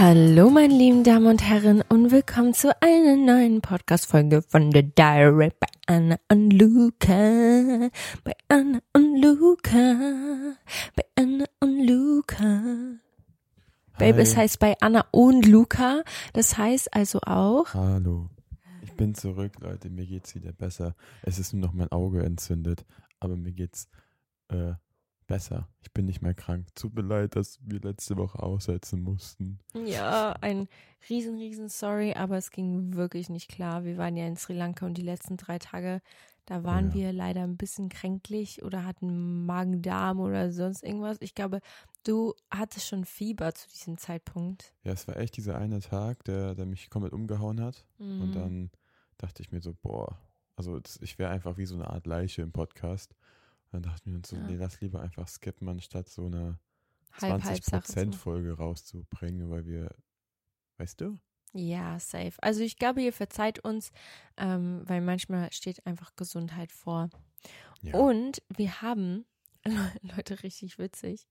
Hallo, meine lieben Damen und Herren, und willkommen zu einer neuen Podcast-Folge von The Diary bei Anna und Luca. Bei Anna und Luca. Bei Anna und Luca. Baby, es heißt bei Anna und Luca. Das heißt also auch. Hallo. Ich bin zurück, Leute. Mir geht's wieder besser. Es ist nur noch mein Auge entzündet, aber mir geht's äh, besser. Ich bin nicht mehr krank. Tut mir leid, dass wir letzte Woche aussetzen mussten. Ja, ein riesen, riesen Sorry, aber es ging wirklich nicht klar. Wir waren ja in Sri Lanka und die letzten drei Tage, da waren ja. wir leider ein bisschen kränklich oder hatten Magen-Darm oder sonst irgendwas. Ich glaube, du hattest schon Fieber zu diesem Zeitpunkt. Ja, es war echt dieser eine Tag, der, der mich komplett umgehauen hat. Mhm. Und dann dachte ich mir so, boah, also ich wäre einfach wie so eine Art Leiche im Podcast. Dann dachten wir uns so, ja. nee, lass lieber einfach skippen, anstatt so eine 20%-Folge rauszubringen, weil wir, weißt du? Ja, safe. Also ich glaube, ihr verzeiht uns, ähm, weil manchmal steht einfach Gesundheit vor. Ja. Und wir haben, Leute, richtig witzig.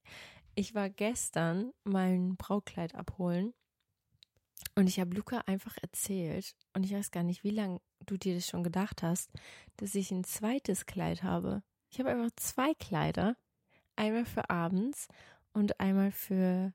Ich war gestern mein Braukleid abholen und ich habe Luca einfach erzählt, und ich weiß gar nicht, wie lange du dir das schon gedacht hast, dass ich ein zweites Kleid habe. Ich habe einfach zwei Kleider. Einmal für abends und einmal für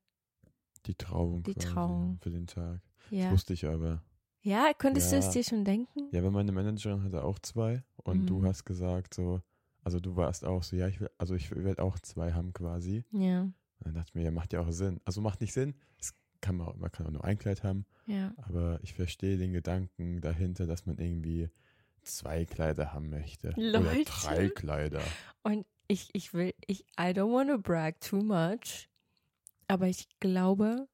die Trauung. Die Trauung. Für den Tag. Ja. Das wusste ich aber. Ja, konntest ja. du es dir schon denken? Ja, aber meine Managerin hatte auch zwei und mhm. du hast gesagt so, also du warst auch so, ja, ich will, also ich werde auch zwei haben quasi. Ja. Und dann dachte ich mir, ja, macht ja auch Sinn. Also macht nicht Sinn. Es kann man, man kann auch nur ein Kleid haben. Ja. Aber ich verstehe den Gedanken dahinter, dass man irgendwie zwei Kleider haben möchte. Leute. Oder drei Kleider. Und ich, ich will, ich, I don't want to brag too much, aber ich glaube,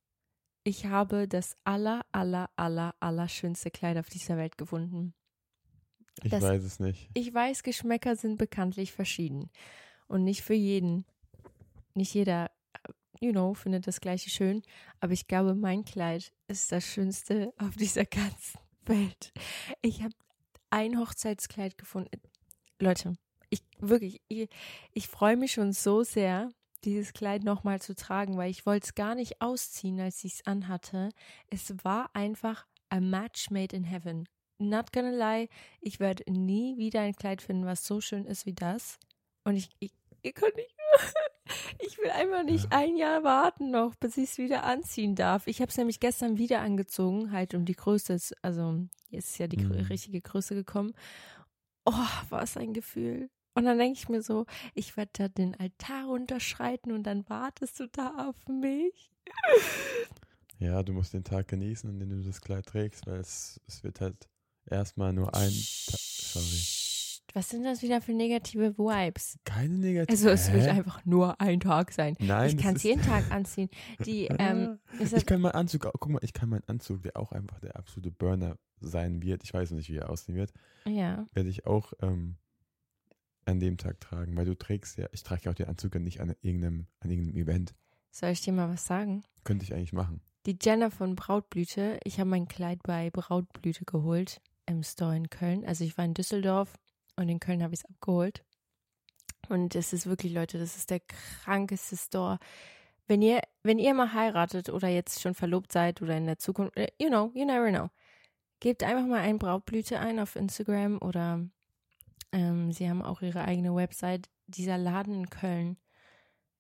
ich habe das aller, aller, aller, aller schönste Kleid auf dieser Welt gefunden. Ich das, weiß es nicht. Ich weiß, Geschmäcker sind bekanntlich verschieden. Und nicht für jeden. Nicht jeder, you know, findet das gleiche schön. Aber ich glaube, mein Kleid ist das schönste auf dieser ganzen Welt. Ich habe ein Hochzeitskleid gefunden. Leute, ich, wirklich, ich, ich freue mich schon so sehr, dieses Kleid nochmal zu tragen, weil ich wollte es gar nicht ausziehen, als ich es anhatte. Es war einfach a match made in heaven. Not gonna lie, ich werde nie wieder ein Kleid finden, was so schön ist wie das. Und ich, ich, ich kann nicht. Ich will einfach nicht ja. ein Jahr warten noch, bis ich es wieder anziehen darf. Ich habe es nämlich gestern wieder angezogen, halt um die Größe, also jetzt ist ja die mhm. richtige Größe gekommen. Oh, was ein Gefühl. Und dann denke ich mir so, ich werde da den Altar unterschreiten und dann wartest du da auf mich. Ja, du musst den Tag genießen, in dem du das Kleid trägst, weil es, es wird halt erstmal nur ein Tag. Sorry. Was sind das wieder für negative Vibes? Keine negative. Also es Hä? wird einfach nur ein Tag sein. Nein, ich kann es jeden Tag anziehen. Die, ähm, ich kann meinen Anzug, guck mal, ich kann meinen Anzug, der auch einfach der absolute Burner sein wird. Ich weiß nicht, wie er aussehen wird. Ja. Werde ich auch ähm, an dem Tag tragen, weil du trägst ja, ich trage ja auch den Anzug nicht an irgendeinem, an irgendeinem Event. Soll ich dir mal was sagen? Könnte ich eigentlich machen. Die Jenna von Brautblüte, ich habe mein Kleid bei Brautblüte geholt im Store in Köln. Also ich war in Düsseldorf und in Köln habe ich es abgeholt. Und es ist wirklich, Leute, das ist der krankeste Store. Wenn ihr, wenn ihr mal heiratet oder jetzt schon verlobt seid oder in der Zukunft, äh, you know, you never know. Gebt einfach mal ein Brautblüte ein auf Instagram oder ähm, sie haben auch ihre eigene Website. Dieser Laden in Köln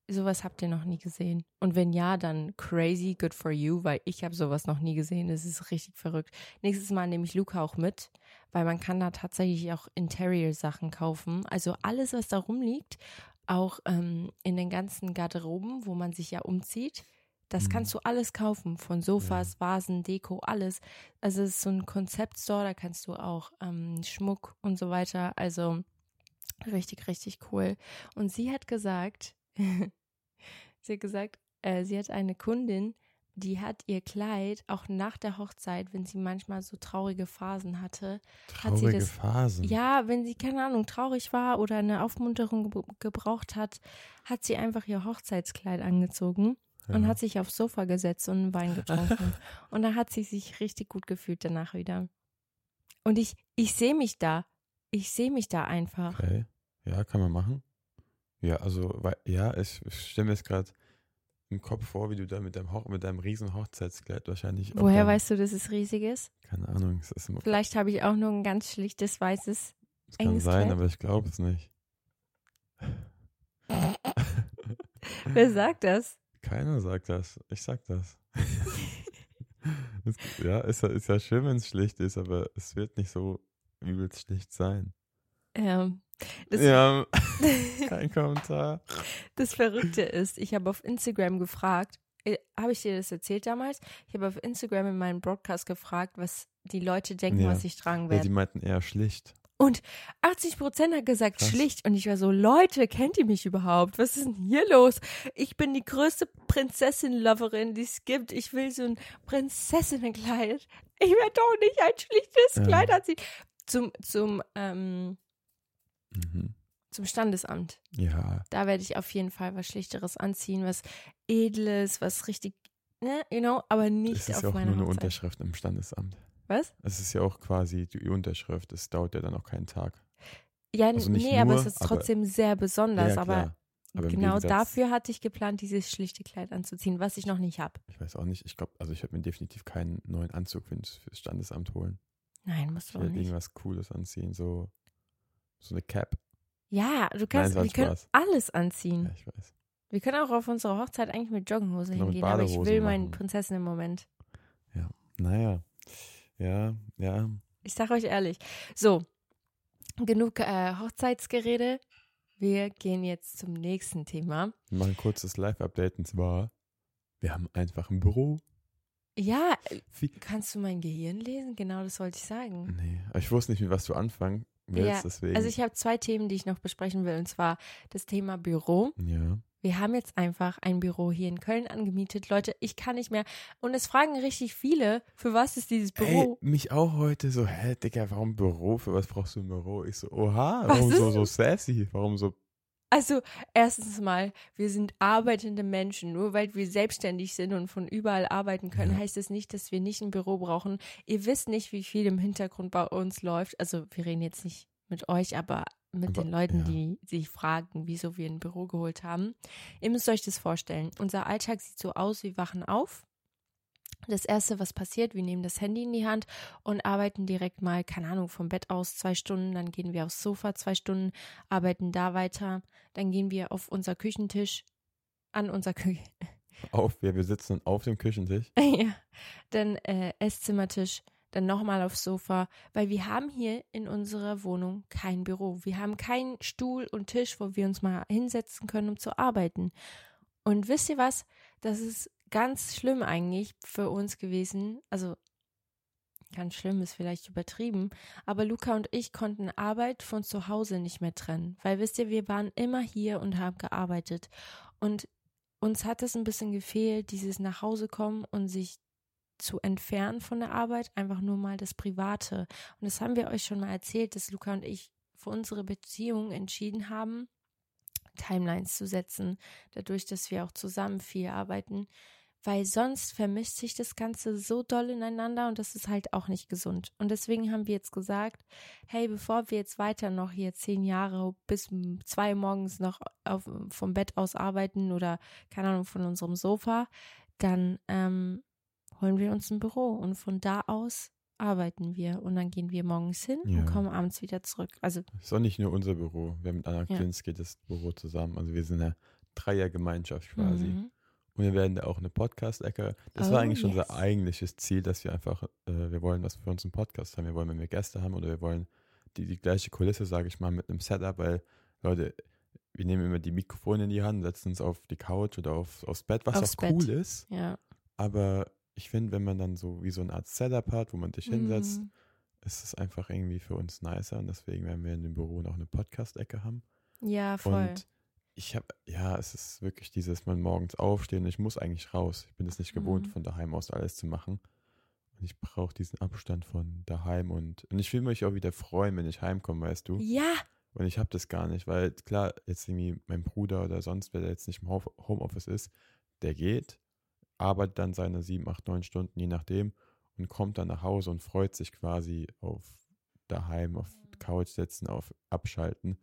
sowas habt ihr noch nie gesehen? Und wenn ja, dann crazy, good for you, weil ich habe sowas noch nie gesehen. Das ist richtig verrückt. Nächstes Mal nehme ich Luca auch mit, weil man kann da tatsächlich auch Interior-Sachen kaufen. Also alles, was da rumliegt, auch ähm, in den ganzen Garderoben, wo man sich ja umzieht. Das mhm. kannst du alles kaufen, von Sofas, ja. Vasen, Deko, alles. Also es ist so ein Konzeptstore, da kannst du auch ähm, Schmuck und so weiter. Also richtig, richtig cool. Und sie hat gesagt, sie hat gesagt, äh, sie hat eine Kundin, die hat ihr Kleid auch nach der Hochzeit, wenn sie manchmal so traurige Phasen hatte, traurige hat sie das, Phasen. Ja, wenn sie keine Ahnung traurig war oder eine Aufmunterung gebraucht hat, hat sie einfach ihr Hochzeitskleid angezogen ja. und hat sich aufs Sofa gesetzt und einen Wein getrunken und da hat sie sich richtig gut gefühlt danach wieder. Und ich ich sehe mich da, ich sehe mich da einfach. Okay. Ja, kann man machen. Ja, also, weil, ja, ich, ich stelle mir jetzt gerade im Kopf vor, wie du da mit deinem, Hoch mit deinem riesen Hochzeitskleid wahrscheinlich. Woher weißt du, dass es riesig ist? Keine Ahnung. Es ist Vielleicht habe ich auch nur ein ganz schlichtes weißes. Das kann sein, Kleid. aber ich glaube es nicht. Wer sagt das? Keiner sagt das. Ich sag das. ja, ist, ist ja schön, wenn es schlicht ist, aber es wird nicht so übelst schlicht sein. Ja. Das, ja, kein Kommentar. Das Verrückte ist, ich habe auf Instagram gefragt, äh, habe ich dir das erzählt damals? Ich habe auf Instagram in meinem Broadcast gefragt, was die Leute denken, ja. was ich tragen werde. Ja, die meinten eher schlicht. Und 80 Prozent hat gesagt Krass. schlicht. Und ich war so, Leute, kennt ihr mich überhaupt? Was ist denn hier los? Ich bin die größte Prinzessin-Loverin, die es gibt. Ich will so ein Prinzessinnenkleid. Ich werde doch nicht ein schlichtes ja. Kleid anziehen. Zum, zum, ähm, Mhm. Zum Standesamt. Ja. Da werde ich auf jeden Fall was Schlichteres anziehen, was Edles, was richtig, ne, you know, aber nicht auf Es ist ja auch nur eine Unterschrift im Standesamt. Was? Es ist ja auch quasi die Unterschrift. Es dauert ja dann auch keinen Tag. Ja, also nee, nur, aber es ist trotzdem aber, sehr besonders. Ja, aber, aber genau dafür hatte ich geplant, dieses schlichte Kleid anzuziehen, was ich noch nicht habe. Ich weiß auch nicht. Ich glaube, also ich werde mir definitiv keinen neuen Anzug fürs Standesamt holen. Nein, musst du ich auch nicht. irgendwas Cooles anziehen, so so eine Cap. Ja, du kannst, Nein, wir können Spaß. alles anziehen. Ja, ich weiß. Wir können auch auf unsere Hochzeit eigentlich mit Jogginghose genau, hingehen, aber ich will meinen Prinzessin im Moment. Ja, naja. Ja, ja. Ich sag euch ehrlich. So, genug äh, Hochzeitsgerede. Wir gehen jetzt zum nächsten Thema. Wir machen ein kurzes Live-Update und zwar, wir haben einfach ein Büro. Ja, Wie? kannst du mein Gehirn lesen? Genau das wollte ich sagen. Nee, ich wusste nicht, mit was du anfangen. Ja. Also ich habe zwei Themen, die ich noch besprechen will, und zwar das Thema Büro. Ja. Wir haben jetzt einfach ein Büro hier in Köln angemietet. Leute, ich kann nicht mehr. Und es fragen richtig viele, für was ist dieses Büro? Ey, mich auch heute so, hä, Digga, warum Büro? Für was brauchst du ein Büro? Ich so, oha, warum so, so sassy? Warum so also, erstens mal, wir sind arbeitende Menschen. Nur weil wir selbstständig sind und von überall arbeiten können, ja. heißt es das nicht, dass wir nicht ein Büro brauchen. Ihr wisst nicht, wie viel im Hintergrund bei uns läuft. Also, wir reden jetzt nicht mit euch, aber mit Aber, den Leuten, ja. die sich fragen, wieso wir ein Büro geholt haben. Ihr müsst euch das vorstellen. Unser Alltag sieht so aus, wir wachen auf. Das erste, was passiert, wir nehmen das Handy in die Hand und arbeiten direkt mal, keine Ahnung, vom Bett aus zwei Stunden, dann gehen wir aufs Sofa zwei Stunden, arbeiten da weiter, dann gehen wir auf unser Küchentisch, an unser Küche, Auf, wir, wir sitzen auf dem Küchentisch. ja, dann äh, Esszimmertisch, dann nochmal aufs Sofa, weil wir haben hier in unserer Wohnung kein Büro. Wir haben keinen Stuhl und Tisch, wo wir uns mal hinsetzen können, um zu arbeiten. Und wisst ihr was? Das ist ganz schlimm eigentlich für uns gewesen. Also ganz schlimm ist vielleicht übertrieben, aber Luca und ich konnten Arbeit von zu Hause nicht mehr trennen, weil wisst ihr, wir waren immer hier und haben gearbeitet. Und uns hat es ein bisschen gefehlt, dieses nach Hause kommen und sich zu entfernen von der Arbeit, einfach nur mal das Private. Und das haben wir euch schon mal erzählt, dass Luca und ich für unsere Beziehung entschieden haben, Timelines zu setzen, dadurch, dass wir auch zusammen viel arbeiten, weil sonst vermischt sich das Ganze so doll ineinander und das ist halt auch nicht gesund. Und deswegen haben wir jetzt gesagt, hey, bevor wir jetzt weiter noch hier zehn Jahre bis zwei morgens noch auf, vom Bett aus arbeiten oder keine Ahnung von unserem Sofa, dann ähm, holen wir uns ein Büro und von da aus arbeiten wir und dann gehen wir morgens hin Ja. und kommen abends wieder zurück. Also Ist auch nicht nur unser Büro. Wir haben mit Anna Ja. Klinski das Büro zusammen. Also wir sind eine Dreiergemeinschaft quasi. mhm. Und wir werden da auch eine Podcast-Ecke. Das Oh, war eigentlich schon yes. unser eigentliches Ziel, dass wir einfach, äh, wir wollen was für uns einen Podcast haben. Wir wollen, wenn wir Gäste haben oder wir wollen die, die gleiche Kulisse, sage ich mal, mit einem Setup, weil Leute, wir nehmen immer die Mikrofone in die Hand, setzen uns auf die Couch oder auf, aufs Bett, was Aufs auch Bett. cool ist. ja. Aber ich finde, wenn man dann so wie so eine Art Setup hat, wo man sich hinsetzt, Mhm. ist es einfach irgendwie für uns nicer. Und deswegen werden wir in dem Büro noch eine Podcast-Ecke haben. Ja, voll. Und ich habe, ja, es ist wirklich dieses Mal morgens aufstehen. Ich muss eigentlich raus. Ich bin es nicht gewohnt, Mhm. von daheim aus alles zu machen. Und ich brauche diesen Abstand von daheim. Und, und ich will mich auch wieder freuen, wenn ich heimkomme, weißt du? ja, Und ich habe das gar nicht, weil klar, jetzt irgendwie mein Bruder oder sonst, wer der jetzt nicht im Ho- Homeoffice ist, der geht, arbeitet dann seine sieben, acht, neun Stunden, je nachdem, und kommt dann nach Hause und freut sich quasi auf daheim, auf Couch sitzen, auf Abschalten.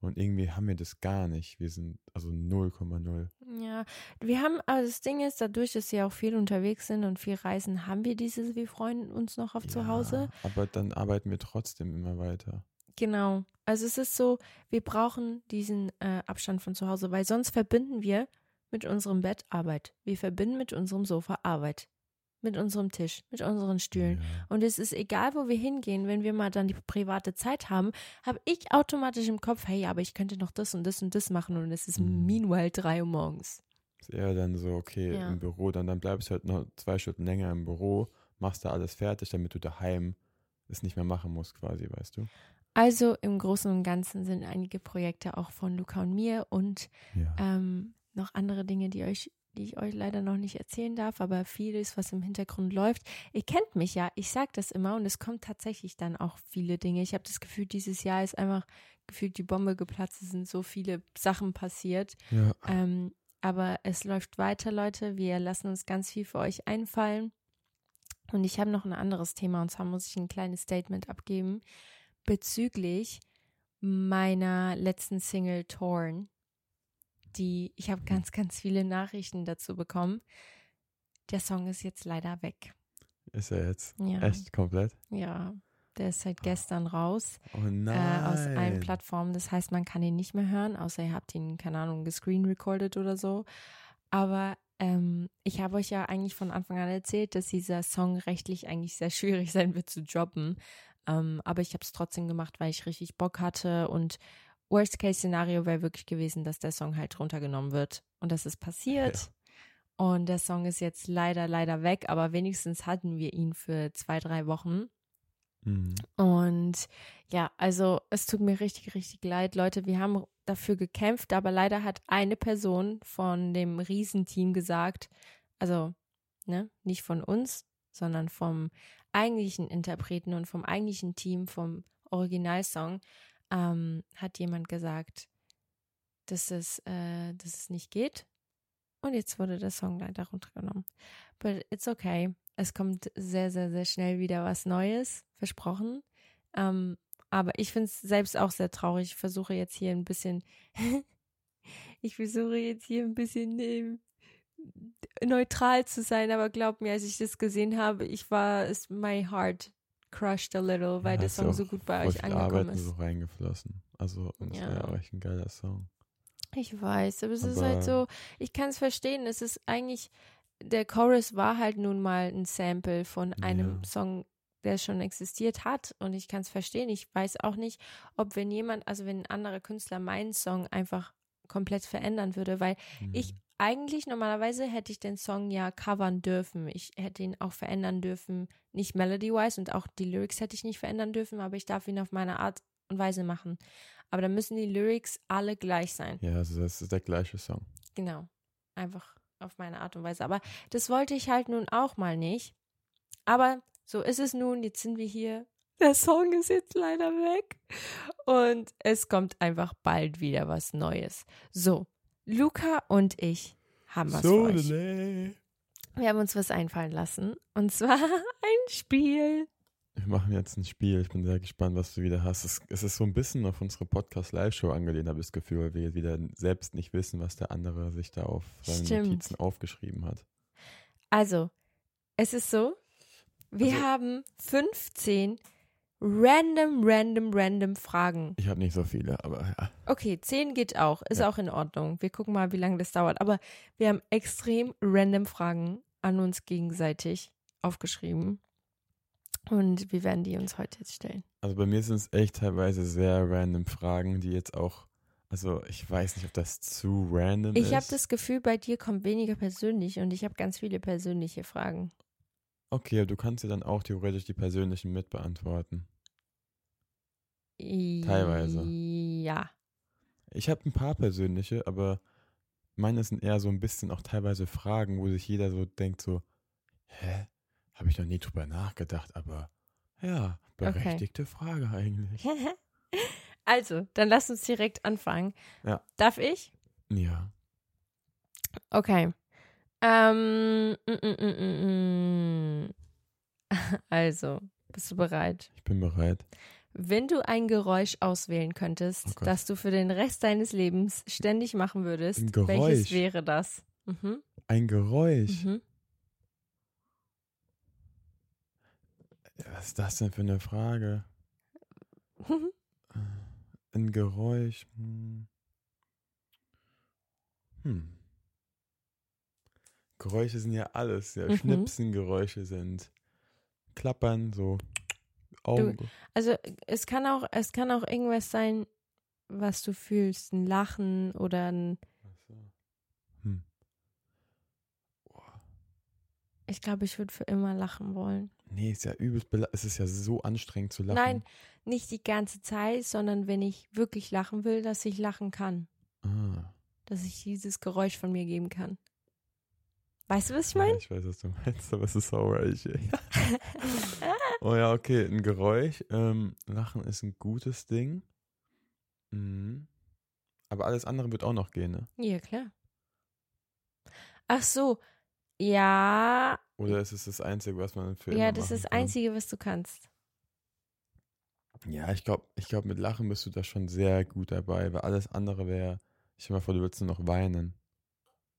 Und irgendwie haben wir das gar nicht. Wir sind also 0,0. Ja, wir haben, aber das Ding ist, dadurch, dass wir auch viel unterwegs sind und viel reisen, haben wir dieses, wir freuen uns noch auf zu Hause. Ja, Aber dann arbeiten wir trotzdem immer weiter. Genau. Also es ist so, wir brauchen diesen äh, Abstand von zu Hause, weil sonst verbinden wir mit unserem Bett Arbeit. Wir verbinden mit unserem Sofa Arbeit. Mit unserem Tisch, mit unseren Stühlen. Ja. Und es ist egal, wo wir hingehen, wenn wir mal dann die private Zeit haben, habe ich automatisch im Kopf, hey, aber ich könnte noch das und das und das machen und es ist Mhm. meanwhile drei Uhr morgens. Ist eher dann so, okay, Ja. im Büro, dann, dann bleibst du halt noch zwei Stunden länger im Büro, machst da alles fertig, damit du daheim es nicht mehr machen musst, quasi, weißt du? Also im Großen und Ganzen sind einige Projekte auch von Luca und mir und Ja. ähm, noch andere Dinge, die euch die ich euch leider noch nicht erzählen darf, aber vieles, was im Hintergrund läuft. Ihr kennt mich ja, ich sage das immer und es kommt tatsächlich dann auch viele Dinge. Ich habe das Gefühl, dieses Jahr ist einfach gefühlt die Bombe geplatzt, es sind so viele Sachen passiert. ja. Ähm, aber es läuft weiter, Leute. Wir lassen uns ganz viel für euch einfallen. Und ich habe noch ein anderes Thema und zwar muss ich ein kleines Statement abgeben bezüglich meiner letzten Single Torn. Die ich habe ganz, ganz viele Nachrichten dazu bekommen. Der Song ist jetzt leider weg. Ist er jetzt Ja, echt komplett? ja. Der ist seit gestern raus Oh nein. äh, aus allen Plattformen. Das heißt, man kann ihn nicht mehr hören, außer ihr habt ihn, keine Ahnung, gescreen recorded oder so. Aber ähm, ich habe euch ja eigentlich von Anfang an erzählt, dass dieser Song rechtlich eigentlich sehr schwierig sein wird zu droppen. Ähm, aber ich habe es trotzdem gemacht, weil ich richtig Bock hatte. Und Worst-Case-Szenario wäre wirklich gewesen, dass der Song halt runtergenommen wird. Und das ist passiert. Und der Song ist jetzt leider, leider weg. Aber wenigstens hatten wir ihn für zwei, drei Wochen. Mhm. Und ja, also es tut mir richtig, richtig leid, Leute. Wir haben dafür gekämpft, aber leider hat eine Person von dem Riesenteam gesagt, also ne, nicht von uns, sondern vom eigentlichen Interpreten und vom eigentlichen Team, vom Originalsong, ähm, hat jemand gesagt, dass es, äh, dass es nicht geht. Und jetzt wurde der Song leider runtergenommen. But it's okay. Es kommt sehr, sehr, sehr schnell wieder was Neues, versprochen. Ähm, Aber ich finde es selbst auch sehr traurig. Ich versuche jetzt hier ein bisschen, ich versuche jetzt hier ein bisschen äh, neutral zu sein, aber glaub mir, als ich das gesehen habe, ich war, es my heart crushed a little, weil Ja, der Song so gut bei euch angekommen Arbeit ist. so reingeflossen. Also, und es Ja. war ja auch echt ein geiler Song. Ich weiß, aber es ist halt Aber- so, ich kann es verstehen. Es ist eigentlich, der Chorus war halt nun mal ein Sample von einem Ja. Song, der schon existiert hat. Und ich kann es verstehen. Ich weiß auch nicht, ob wenn jemand, also wenn ein anderer Künstler meinen Song einfach komplett verändern würde, weil ich Mhm. Eigentlich normalerweise hätte ich den Song ja covern dürfen. Ich hätte ihn auch verändern dürfen, nicht melody-wise und auch die Lyrics hätte ich nicht verändern dürfen, aber ich darf ihn auf meine Art und Weise machen. Aber dann müssen die Lyrics alle gleich sein. Ja, also das ist der gleiche Song. Genau. Einfach auf meine Art und Weise. Aber das wollte ich halt nun auch mal nicht. Aber so ist es nun. Jetzt sind wir hier. Der Song ist jetzt leider weg. Und es kommt einfach bald wieder was Neues. So, Luca und ich haben was für euch. Wir haben uns was einfallen lassen. Und zwar ein Spiel. Wir machen jetzt ein Spiel. Ich bin sehr gespannt, was du wieder hast. Es, es ist so ein bisschen auf unsere Podcast-Live-Show angelehnt, habe ich das Gefühl, weil wir wieder selbst nicht wissen, was der andere sich da auf seine Stimmt. Notizen aufgeschrieben hat. Also, es ist so, wir Also- haben 15 random, random, random Fragen. Ich habe nicht so viele, aber ja. Okay, 10 geht auch, ist Ja. auch in Ordnung. Wir gucken mal, wie lange das dauert. Aber wir haben extrem random Fragen an uns gegenseitig aufgeschrieben. Und wir werden die uns heute jetzt stellen. Also bei mir sind es echt teilweise sehr random Fragen, die jetzt auch, also ich weiß nicht, ob das zu random ist. Ich habe das Gefühl, bei dir kommt weniger persönlich und ich habe ganz viele persönliche Fragen. Okay, aber du kannst dir dann auch theoretisch die persönlichen mit beantworten. Teilweise. Ja. Ich habe ein paar persönliche, aber meine sind eher so ein bisschen auch teilweise Fragen, wo sich jeder so denkt so, hä? Habe ich noch nie drüber nachgedacht, aber ja, berechtigte Frage eigentlich. Also, dann lass uns direkt anfangen. Ja. Darf ich? Ja. Okay. Ähm, mm, mm, mm, mm, mm. Also, bist du bereit? Ich bin bereit. Wenn du ein Geräusch auswählen könntest, Oh das du für den Rest deines Lebens ständig machen würdest, welches wäre das? Mhm. Ein Geräusch. Mhm. Was ist das denn für eine Frage? Äh, Ein Geräusch. Hm. Geräusche sind ja alles. Ja, Mhm. Schnipsengeräusche sind Klappern, so Augen. Also, es kann auch, es kann auch irgendwas sein, was du fühlst, ein Lachen oder ein, so. Hm. ich glaube, ich würde für immer lachen wollen. Nee, ist ja übelst bela- Es ist ja so anstrengend zu lachen. Nein, nicht die ganze Zeit, sondern wenn ich wirklich lachen will, dass ich lachen kann. Ah. Dass ich dieses Geräusch von mir geben kann. Weißt du, was ich Ja, meine? ich weiß, was du meinst, aber es ist saureich. oh ja, okay, ein Geräusch. Ähm, Lachen ist ein gutes Ding. Mhm. Aber alles andere wird auch noch gehen, ne? Ja, klar. Ach so. Ja, Oder ist es das Einzige, was man für ja, das ist das kann? Einzige, was du kannst. Ja, ich glaube, ich glaub, mit Lachen bist du da schon sehr gut dabei, weil alles andere wäre, ich stell mal vor, du würdest nur noch weinen.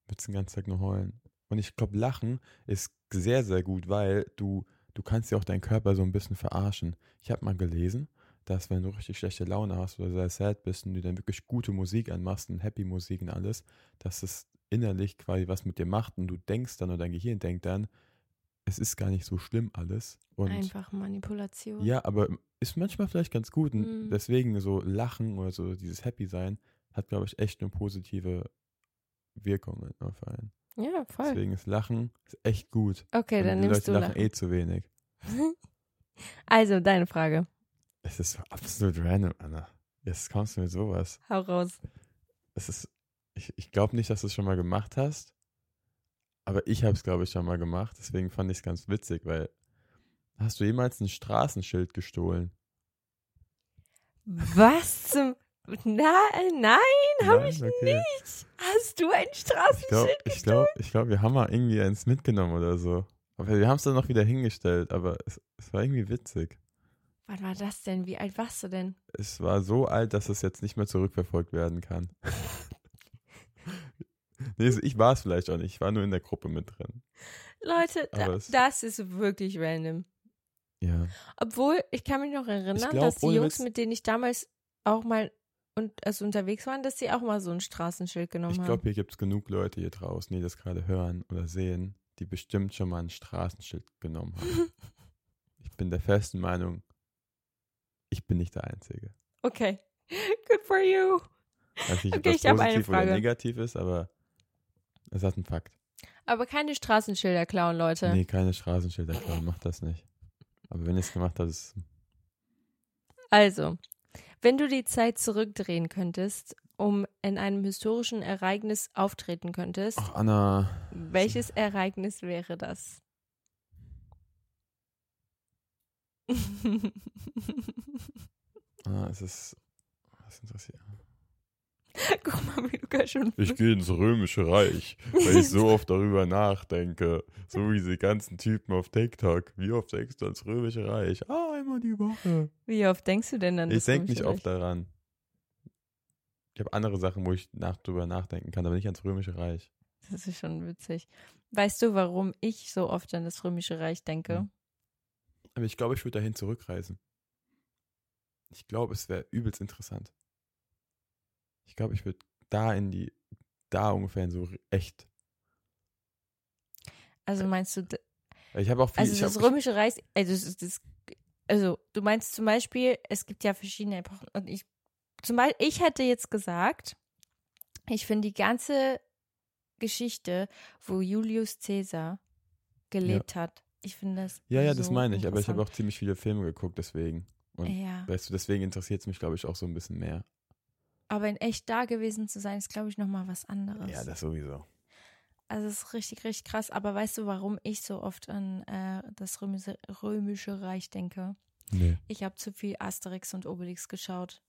Würdest den ganzen Tag nur heulen. Und ich glaube, Lachen ist sehr, sehr gut, weil du, du kannst ja auch deinen Körper so ein bisschen verarschen. Ich habe mal gelesen, dass wenn du richtig schlechte Laune hast oder sehr sad bist und du dann wirklich gute Musik anmachst und Happy Musik und alles, dass es innerlich quasi was mit dir macht und du denkst dann oder dein Gehirn denkt dann, es ist gar nicht so schlimm alles. Und Einfach Manipulation. ja, aber ist manchmal vielleicht ganz gut. Und Mhm. deswegen so Lachen oder so dieses Happy sein hat, glaube ich, echt eine positive Wirkung auf einen. Ja, voll. Deswegen ist Lachen ist echt gut. Okay, Und dann nimmst Leute du lachen lachen. eh zu wenig. Also, deine Frage. Es ist so absolut random, Anna. Jetzt kommst du mit sowas. Hau raus. Es ist, ich, ich glaube nicht, dass du es schon mal gemacht hast. Aber ich habe es, glaube ich, schon mal gemacht. Deswegen fand ich es ganz witzig, weil hast du jemals ein Straßenschild gestohlen? Was zum. Nein, nein, hab Nein? ich Okay. nicht. Hast du ein Ich glaube, Straßenschild ich glaub, ich glaub, wir haben mal irgendwie eins mitgenommen oder so. Aber wir haben es dann noch wieder hingestellt, aber es, es war irgendwie witzig. Wann war das denn? Wie alt warst du denn? Es war so alt, dass es jetzt nicht mehr zurückverfolgt werden kann. nee, ich war es vielleicht auch nicht. Ich war nur in der Gruppe mit drin. Leute, da, das ist wirklich random. Ja. Obwohl, ich kann mich noch erinnern, glaub, dass die Jungs, mit denen ich damals auch mal und, also unterwegs waren, dass sie auch mal so ein Straßenschild genommen Ich haben. glaube, hier gibt es genug Leute hier draußen, die das gerade hören oder sehen, die bestimmt schon mal ein Straßenschild genommen haben. ich bin der festen Meinung, ich bin nicht der Einzige. Okay. Good for you. Ich weiß nicht, ob Okay, das ich hab eine positiv oder negativ ist, aber es hat einen Fakt. Aber keine Straßenschilder klauen, Leute. Nee, keine Straßenschilder, klar, macht das nicht. Aber wenn ihr es gemacht habt, ist Also, wenn du die Zeit zurückdrehen könntest, um in einem historischen Ereignis auftreten könntest, Ach, Anna. welches Ereignis wäre das? Anna, es ist. Was interessiert? Guck mal, wie Luca schon. Ich gehe ins Römische Reich, weil ich so oft darüber nachdenke. So wie diese ganzen Typen auf TikTok. Wie oft denkst du ans Römische Reich? Ah, einmal die Woche. Wie oft denkst du denn an Ich das denke nicht oft daran. Ich habe andere Sachen, wo ich nach, drüber nachdenken kann, aber nicht ans Römische Reich. Reich? Das ist schon witzig. Weißt du, warum ich so oft an das Römische Reich denke? Hm. Aber ich glaube, ich würde dahin zurückreisen. Ich glaube, es wäre übelst interessant. Ich glaube, ich würde da in die, da ungefähr in so echt. Also meinst du, Ich habe auch viel. also das hab, Römische Reich, also, das, das, also du meinst zum Beispiel, es gibt ja verschiedene Epochen und ich, zum Beispiel, ich hätte jetzt gesagt, ich finde die ganze Geschichte, wo Julius Caesar gelebt hat, ich finde das Ja, ja, das so meine ich, aber ich habe auch ziemlich viele Filme geguckt, deswegen. Und ja, weißt du, deswegen interessiert es mich, glaube ich, auch so ein bisschen mehr. Aber in echt da gewesen zu sein, ist, glaube ich, nochmal was anderes. Ja, das sowieso. Also es ist richtig, richtig krass. Aber weißt du, warum ich so oft an äh, das Römische, Römische Reich denke? Nee. Ich habe zu viel Asterix und Obelix geschaut.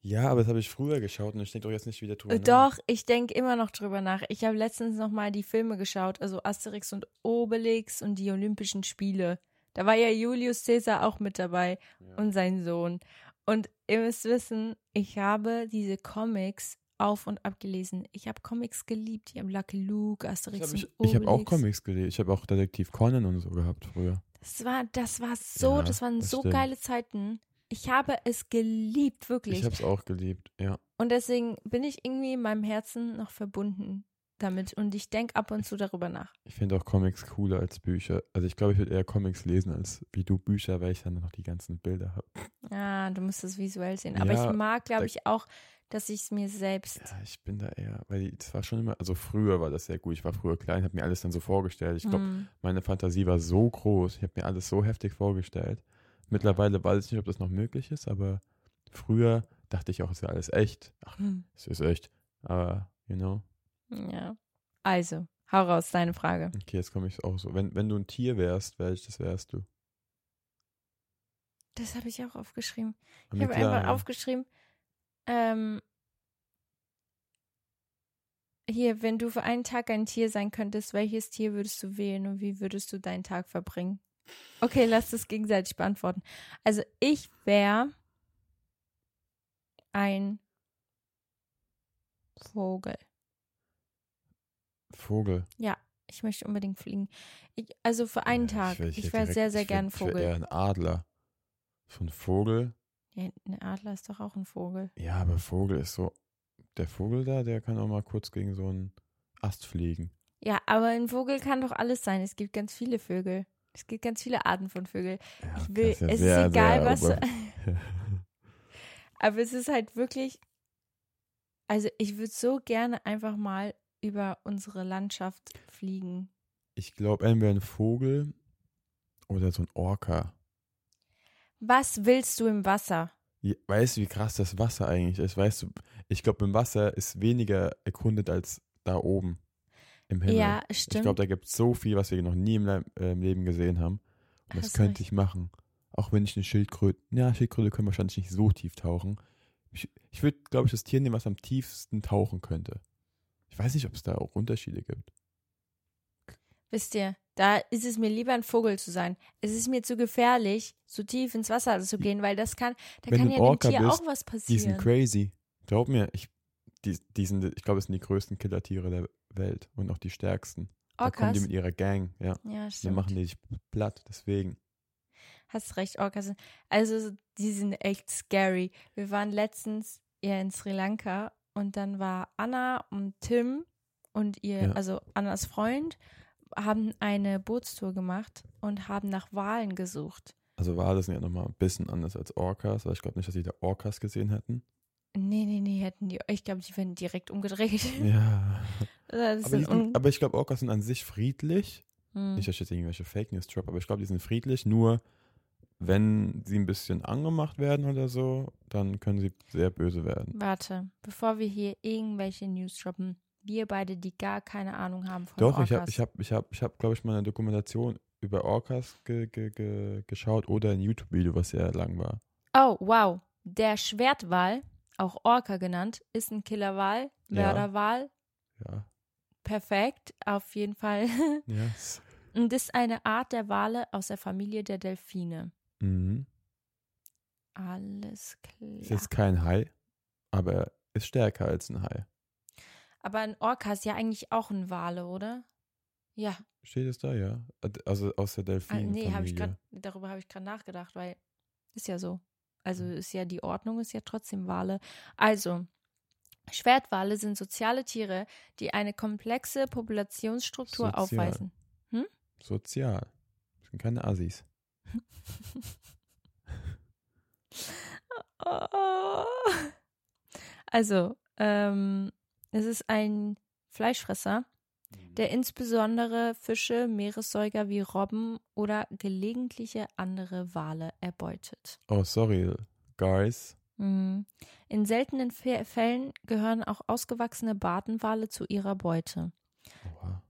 Ja, aber das habe ich früher geschaut und ich denke doch jetzt nicht wieder drüber Äh, nach. Doch, ich denke immer noch drüber nach. Ich habe letztens noch mal die Filme geschaut, also Asterix und Obelix und die Olympischen Spiele. Da war ja Julius Caesar auch mit dabei Ja. und sein Sohn. Und ihr müsst wissen, ich habe diese Comics auf und ab gelesen. Ich habe Comics geliebt. Ich habe Lucky Luke, Ich Asterix habe und ich, Obelix. ich hab auch Comics gelesen. Ich habe auch Detektiv Conan und so gehabt früher. Das war, das war so, Ja, das waren das so stimmt. geile Zeiten. Ich habe es geliebt, wirklich. Ich habe es auch geliebt, ja. Und deswegen bin ich irgendwie in meinem Herzen noch verbunden damit. Und ich denke ab und zu darüber nach. Ich finde auch Comics cooler als Bücher. Also ich glaube, ich würde eher Comics lesen als wie du Bücher, weil ich dann noch die ganzen Bilder habe. Ah, du musst es visuell sehen. Aber Ja, ich mag, glaube ich, auch, dass ich es mir selbst. Ja, ich bin da eher, weil das war schon immer, also früher war das sehr gut. Ich war früher klein, habe mir alles dann so vorgestellt. Ich glaube, Hm. meine Fantasie war so groß. Ich habe mir alles so heftig vorgestellt. Mittlerweile weiß ich nicht, ob das noch möglich ist, aber früher dachte ich auch, es wäre alles echt. Ach, Hm. es ist echt. Aber, you know. Ja. Also, hau raus, deine Frage. Okay, jetzt komme ich auch so. Wenn, wenn du ein Tier wärst, welches wärst du? Das habe ich auch aufgeschrieben. Ich habe einfach ja. aufgeschrieben, ähm, hier, wenn du für einen Tag ein Tier sein könntest, welches Tier würdest du wählen und wie würdest du deinen Tag verbringen? Okay, lass das gegenseitig beantworten. Also ich wäre ein Vogel. Vogel. Ich möchte unbedingt fliegen. Ich, also für einen Ja, Tag. Ich, wäre sehr, sehr gern wär- Ich wäre Vogel. eher ein Adler. So ein Vogel. Ja, ein Adler ist doch auch ein Vogel. Ja, aber Vogel ist so. Der Vogel da, der kann auch mal kurz gegen so einen Ast fliegen. Ja, aber ein Vogel kann doch alles sein. Es gibt ganz viele Vögel. Es gibt ganz viele Arten von Vögeln. Ja, Ich will, ja es sehr, ist egal, was. Aber es ist halt wirklich. Also, ich würde so gerne einfach mal über unsere Landschaft fliegen. Ich glaube, entweder ein Vogel oder so ein Orca. Was willst du im Wasser? Weißt du, wie krass das Wasser eigentlich ist? Weißt du, ich glaube, im Wasser ist weniger erkundet als da oben im Himmel. Ja, ich stimmt. glaube, da gibt es so viel, was wir noch nie im, Le äh, im Leben gesehen haben. Und das Hast könnte ich machen. Auch wenn ich eine Schildkröte, ja, Schildkröte können wahrscheinlich nicht so tief tauchen. Ich, ich würde, glaube ich, das Tier nehmen, was am tiefsten tauchen könnte. Ich weiß nicht, ob es da auch Unterschiede gibt. Wisst ihr, da ist es mir lieber ein Vogel zu sein. Es ist mir zu gefährlich, so tief ins Wasser zu gehen, weil das kann, da Wenn kann ja ein dem Orca Tier bist, auch was Die sind passieren. crazy. Glaub mir, ich, die, die sind, ich glaube, es sind die größten Killertiere der Welt und auch die stärksten. Da kommen die Orcas. mit ihrer Gang, ja. Ja, Dann stimmt. machen die dich platt, deswegen. Hast recht, Orcas. sind- Also, die sind echt scary. Wir waren letztens ja in Sri Lanka und dann war Anna und Tim und ihr, Ja. also Annas Freund, haben eine Bootstour gemacht und haben nach Walen gesucht. Also Wale sind ja nochmal ein bisschen anders als Orcas, weil ich glaube nicht, dass sie da Orcas gesehen hätten. Nee, nee, nee, hätten die, ich glaube, die werden direkt umgedreht. Ja. Aber, sind un- aber ich glaube, Orcas sind an sich friedlich. Hm. Nicht, dass ich jetzt irgendwelche Fake News drop, aber ich glaube, die sind friedlich. Nur wenn sie ein bisschen angemacht werden oder so, dann können sie sehr böse werden. Warte, bevor wir hier irgendwelche News droppen, wir beide, die gar keine Ahnung haben von Doch, ich habe, Orcas. ich habe, ich habe, ich habe, glaube ich, mal eine Dokumentation über Orcas ge, ge, ge, geschaut oder ein YouTube-Video, was sehr lang war. Oh, wow. Der Schwertwal, auch Orca genannt, ist ein Killerwal, Ja. Mörderwal. Ja. Perfekt, auf jeden Fall. Yes. Und ist eine Art der Wale aus der Familie der Delfine. Mhm. Alles Ist klar. jetzt kein Hai, aber er ist stärker als ein Hai. Aber ein Orca ist ja eigentlich auch ein Wale, oder? Ja. Steht es da, ja? Also aus der Ah, Delfin-Familie. nee, hab ich grad, darüber habe ich gerade nachgedacht, weil ist ja so. Also Mhm. ist ja die Ordnung ist ja trotzdem Wale. Also Schwertwale sind soziale Tiere, die eine komplexe Populationsstruktur Sozial. aufweisen. Sozial. Das sind keine Assis. Also, ähm, es ist ein Fleischfresser, der insbesondere Fische, Meeressäuger wie Robben oder gelegentliche andere Wale erbeutet. Oh, sorry, guys. Mhm. In seltenen Fä- Fällen gehören auch ausgewachsene Bartenwale zu ihrer Beute. Oha.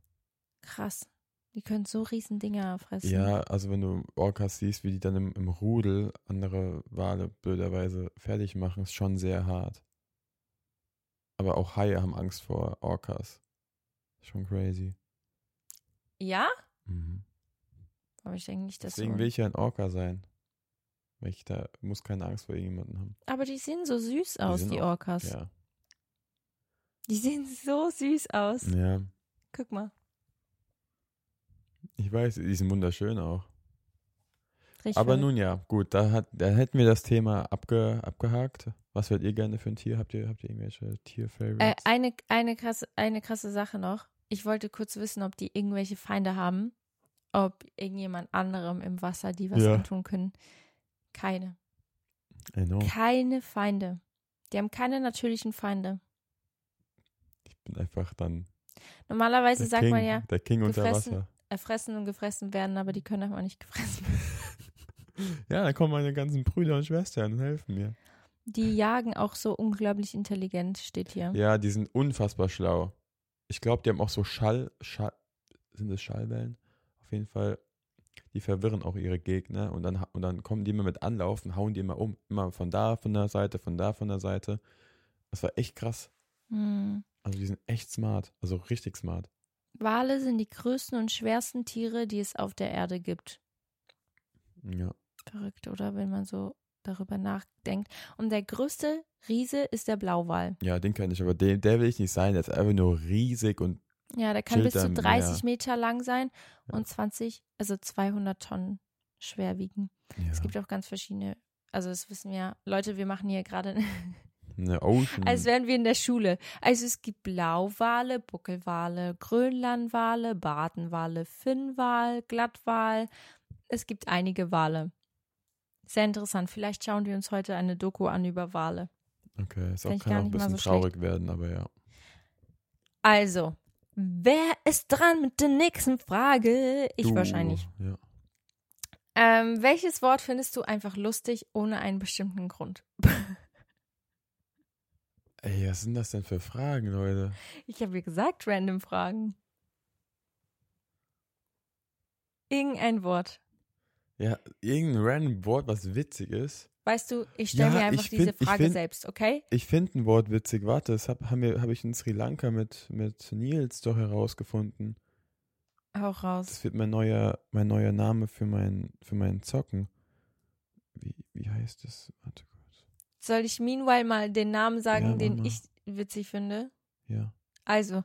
Krass. Die können so riesen Dinger fressen. Ja, also wenn du Orcas siehst, wie die dann im, im Rudel andere Wale blöderweise fertig machen, ist schon sehr hart. Aber auch Haie haben Angst vor Orcas. Schon crazy. Ja? Mhm. Aber ich denke nicht, dass Deswegen so. will ich ja ein Orca sein. Weil ich da muss keine Angst vor irgendjemandem haben. Aber die sehen so süß aus, die auch- Orcas. Ja. Die sehen so süß aus. Ja. Guck mal. Ich weiß, die sind wunderschön auch. Richtig Aber nun ja, gut, da, hat, da hätten wir das Thema abge, abgehakt. Was wärt ihr gerne für ein Tier? Habt ihr, habt ihr irgendwelche Äh, Tier-Favorites? eine, eine, krasse, eine krasse Sache noch. Ich wollte kurz wissen, ob die irgendwelche Feinde haben. Ob irgendjemand anderem im Wasser die was Ja. antun können. Keine. Keine Feinde. Die haben keine natürlichen Feinde. Ich bin einfach dann Normalerweise sagt King, man ja, der King unter. Wasser. Erfressen und gefressen werden, aber die können einfach nicht gefressen werden. Ja, dann kommen meine ganzen Brüder und Schwestern und helfen mir. Die jagen auch so unglaublich intelligent, steht hier. Ja, die sind unfassbar schlau. Ich glaube, die haben auch so Schall, Schall, sind das Schallwellen? Auf jeden Fall, die verwirren auch ihre Gegner und dann, und dann kommen die immer mit Anlauf und hauen die immer um. Immer von da, von der Seite, von da, von der Seite. Das war echt krass. Hm. Also die sind echt smart, also richtig smart. Wale sind die größten und schwersten Tiere, die es auf der Erde gibt. Ja. Verrückt, oder? Wenn man so darüber nachdenkt. Und der größte Riese ist der Blauwal. Ja, den kann ich, aber den, der will ich nicht sein. Der ist einfach nur riesig und Ja, der kann bis zu am 30 Meer. Meter lang sein Ja. und 20, also 200 Tonnen schwer wiegen. ja, Es gibt auch ganz verschiedene, also das wissen wir, Leute, wir machen hier gerade, eine Ocean. als wären wir in der Schule. Also es gibt Blauwale, Buckelwale, Grönlandwale, Bartenwale, Finnwal, Glattwal. Es gibt einige Wale. Sehr interessant. Vielleicht schauen wir uns heute eine Doku an über Wale. okay, ist auch, Find ich kann auch ein bisschen so schlecht. traurig werden, aber ja. Also, wer ist dran mit der nächsten Frage? Ich Du, wahrscheinlich. Ja. Ähm, welches Wort findest du einfach lustig ohne einen bestimmten Grund? Ey, was sind das denn für Fragen, Leute? Ich habe ja gesagt, random Fragen. Irgendein Wort. Ja, irgendein random Wort, was witzig ist. Weißt du, ich stelle Ja, mir einfach diese find- ich Frage find- selbst, okay? Ich finde ein Wort witzig. Warte, das habe hab mir- ich in Sri Lanka mit, mit Nils doch herausgefunden. Hau raus. Das wird mein neuer, mein neuer Name für mein, für meinen Zocken. Wie, wie heißt das? Warte kurz. Soll ich meanwhile mal den Namen sagen, Ja, den ich witzig finde? Ja. Also,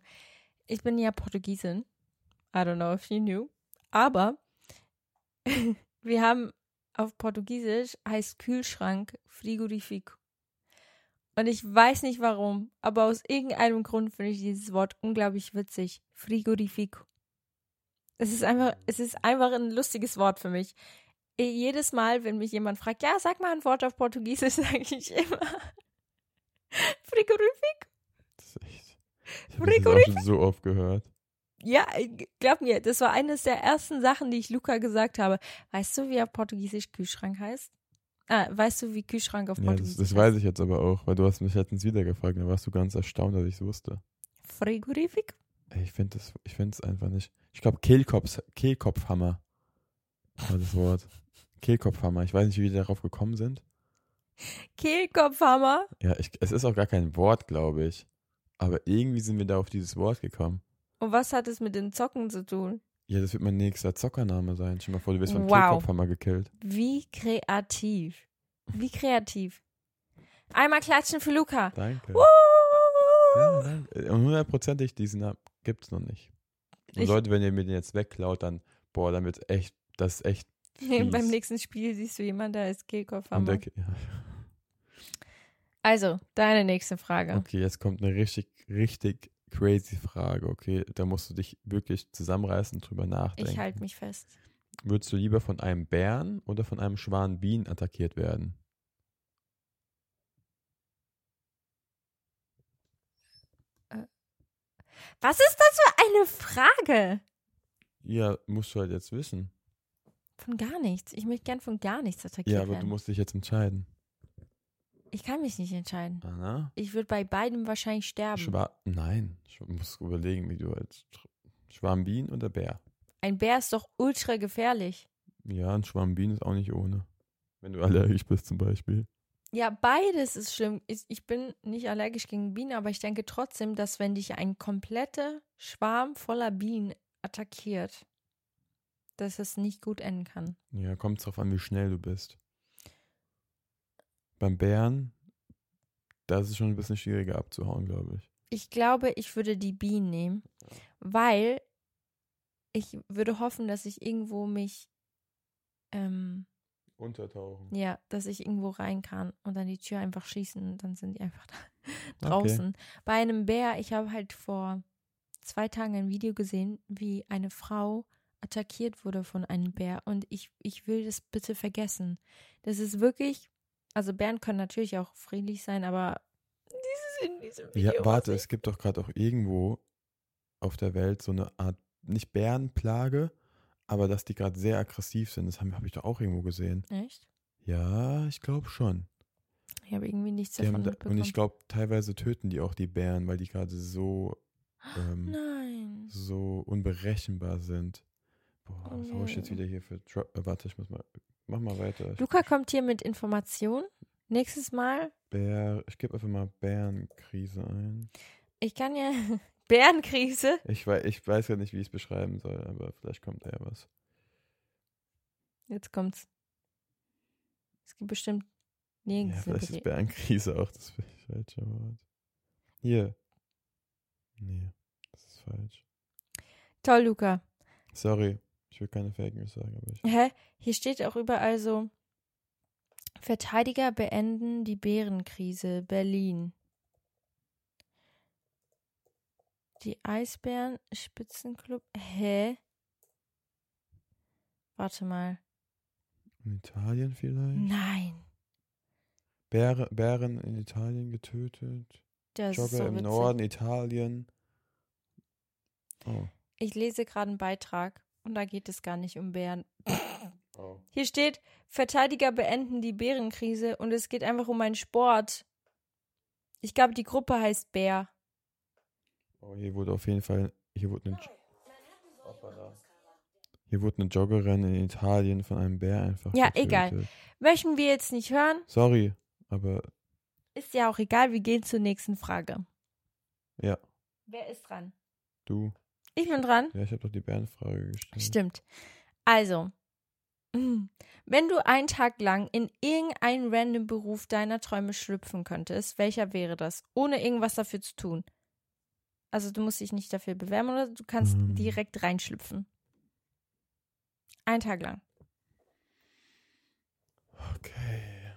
ich bin ja Portugiesin. I don't know if you knew. Aber wir haben auf Portugiesisch heißt Kühlschrank Frigorifico. Und ich weiß nicht warum, aber aus irgendeinem Grund finde ich dieses Wort unglaublich witzig. Frigorifico. Es ist einfach, es ist einfach ein lustiges Wort für mich. Eh, Jedes Mal, wenn mich jemand fragt, ja, sag mal ein Wort auf Portugiesisch, sage ich immer Frigorifico. Das ist echt. Ich habe das schon so oft gehört. Ja, äh, glaub mir, das war eines der ersten Sachen, die ich Luca gesagt habe. Weißt du, wie auf Portugiesisch Kühlschrank heißt? Ah, weißt du, wie Kühlschrank auf Ja, das, Portugiesisch das weiß ich jetzt aber auch, weil du hast mich letztens wieder gefragt, da warst du ganz erstaunt, dass ich es wusste. Frigorifik? Ich finde es einfach nicht. Ich glaube, Kehlkopf, Kehlkopfhammer war das Wort. Kehlkopfhammer. Ich weiß nicht, wie die darauf gekommen sind. Kehlkopfhammer? Ja, ich, es ist auch gar kein Wort, glaube ich. Aber irgendwie sind wir da auf dieses Wort gekommen. Und was hat es mit den Zocken zu tun? Ja, das wird mein nächster Zockername sein. Stell dir mal vor, du wirst von Wow. Kehlkopfhammer gekillt. Wie kreativ. Wie kreativ. Einmal klatschen für Luca. Danke. Woo! Ja, danke. Und hundertprozentig, diesen Namen gibt es noch nicht. Und Ich- Leute, wenn ihr mir den jetzt wegklaut, dann, boah, dann wird echt, das ist echt fies. Beim nächsten Spiel siehst du jemanden, der ist Kehlkopfhammer. der, ja. Also, deine nächste Frage. Okay, jetzt kommt eine richtig, richtig crazy Frage, okay? Da musst du dich wirklich zusammenreißen und drüber nachdenken. Ich halte mich fest. Würdest du lieber von einem Bären oder von einem Schwan Bienen attackiert werden? Was ist das für eine Frage? Ja, musst du halt jetzt wissen. Von gar nichts. Ich möchte gern von gar nichts attackiert Ja, aber du werden. musst dich jetzt entscheiden. Ich kann mich nicht entscheiden. Anna? Ich würde bei beidem wahrscheinlich sterben. Schwa Nein, du musst überlegen, wie du als Schwarm Bienen oder Bär. Ein Bär ist doch ultra gefährlich. Ja, ein Schwarm Bienen ist auch nicht ohne. Wenn du allergisch bist zum Beispiel. Ja, beides ist schlimm. Ich, ich bin nicht allergisch gegen Bienen, aber ich denke trotzdem, dass wenn dich ein kompletter Schwarm voller Bienen attackiert, dass es nicht gut enden kann. Ja, kommt drauf an, wie schnell du bist. Beim Bären, da ist es schon ein bisschen schwieriger abzuhauen, glaube ich. Ich glaube, ich würde die Bienen nehmen, weil ich würde hoffen, dass ich irgendwo mich, ähm, Untertauchen. ja, dass ich irgendwo rein kann und dann die Tür einfach schließen und dann sind die einfach da Okay. draußen. Bei einem Bär, ich habe halt vor zwei Tagen ein Video gesehen, wie eine Frau attackiert wurde von einem Bär und ich, ich will das bitte vergessen. Das ist wirklich, also Bären können natürlich auch friedlich sein, aber dieses in diesem Video. Ja, warte, es gibt doch gerade auch irgendwo auf der Welt so eine Art, nicht Bärenplage, aber dass die gerade sehr aggressiv sind. Das habe hab ich doch auch irgendwo gesehen. echt? Ja, ich glaube schon. Ich habe irgendwie nichts Die davon da, mitbekommen. und ich glaube, teilweise töten die auch die Bären, weil die gerade so, ähm, Nein. so unberechenbar sind. Boah, Oh was hab ich jetzt wieder hier für Dro äh, Warte, ich muss mal. Mach mal weiter. Ich, Luca kommt hier mit Informationen. Nächstes Mal, Bär, ich gebe einfach mal Bärenkrise ein. ich kann ja Bärenkrise. Ich weiß, ich weiß ja nicht, wie ich es beschreiben soll, aber vielleicht kommt da ja was. Jetzt kommt's. Es gibt bestimmt Ja, nirgends eine vielleicht ist Bärenkrise auch das falsche Wort. Hier. Nee, das ist falsch. Toll, Luca. Sorry, ich will keine Fake News sagen, aber ich. Hä? Hier steht auch überall so: Verteidiger beenden die Bärenkrise, Berlin. Die Eisbären Spitzenclub. Hä? Warte mal. In Italien vielleicht? Nein. Bäre, Bären in Italien getötet. Das Jogger so im. Norden Italien. Oh. Ich lese gerade einen Beitrag und da geht es gar nicht um Bären. oh. Hier steht, Verteidiger beenden die Bärenkrise und es geht einfach um einen Sport. Ich glaube, die Gruppe heißt Bär. Oh, hier wurde auf jeden Fall. Hier wurde eine. Hier wurde eine Joggerin in Italien von einem Bär einfach. Ja, getötet. egal. Möchten wir jetzt nicht hören? Sorry, aber Ist ja auch egal, wir gehen zur nächsten Frage. ja, Wer ist dran? du. Ich bin dran. Ja, ich habe doch die Bärenfrage gestellt. Stimmt. Also, wenn du einen Tag lang in irgendeinen random Beruf deiner Träume schlüpfen könntest, welcher wäre das? Ohne irgendwas dafür zu tun. Also du musst dich nicht dafür bewerben oder du kannst Ähm. direkt reinschlüpfen. Einen Tag lang. Okay.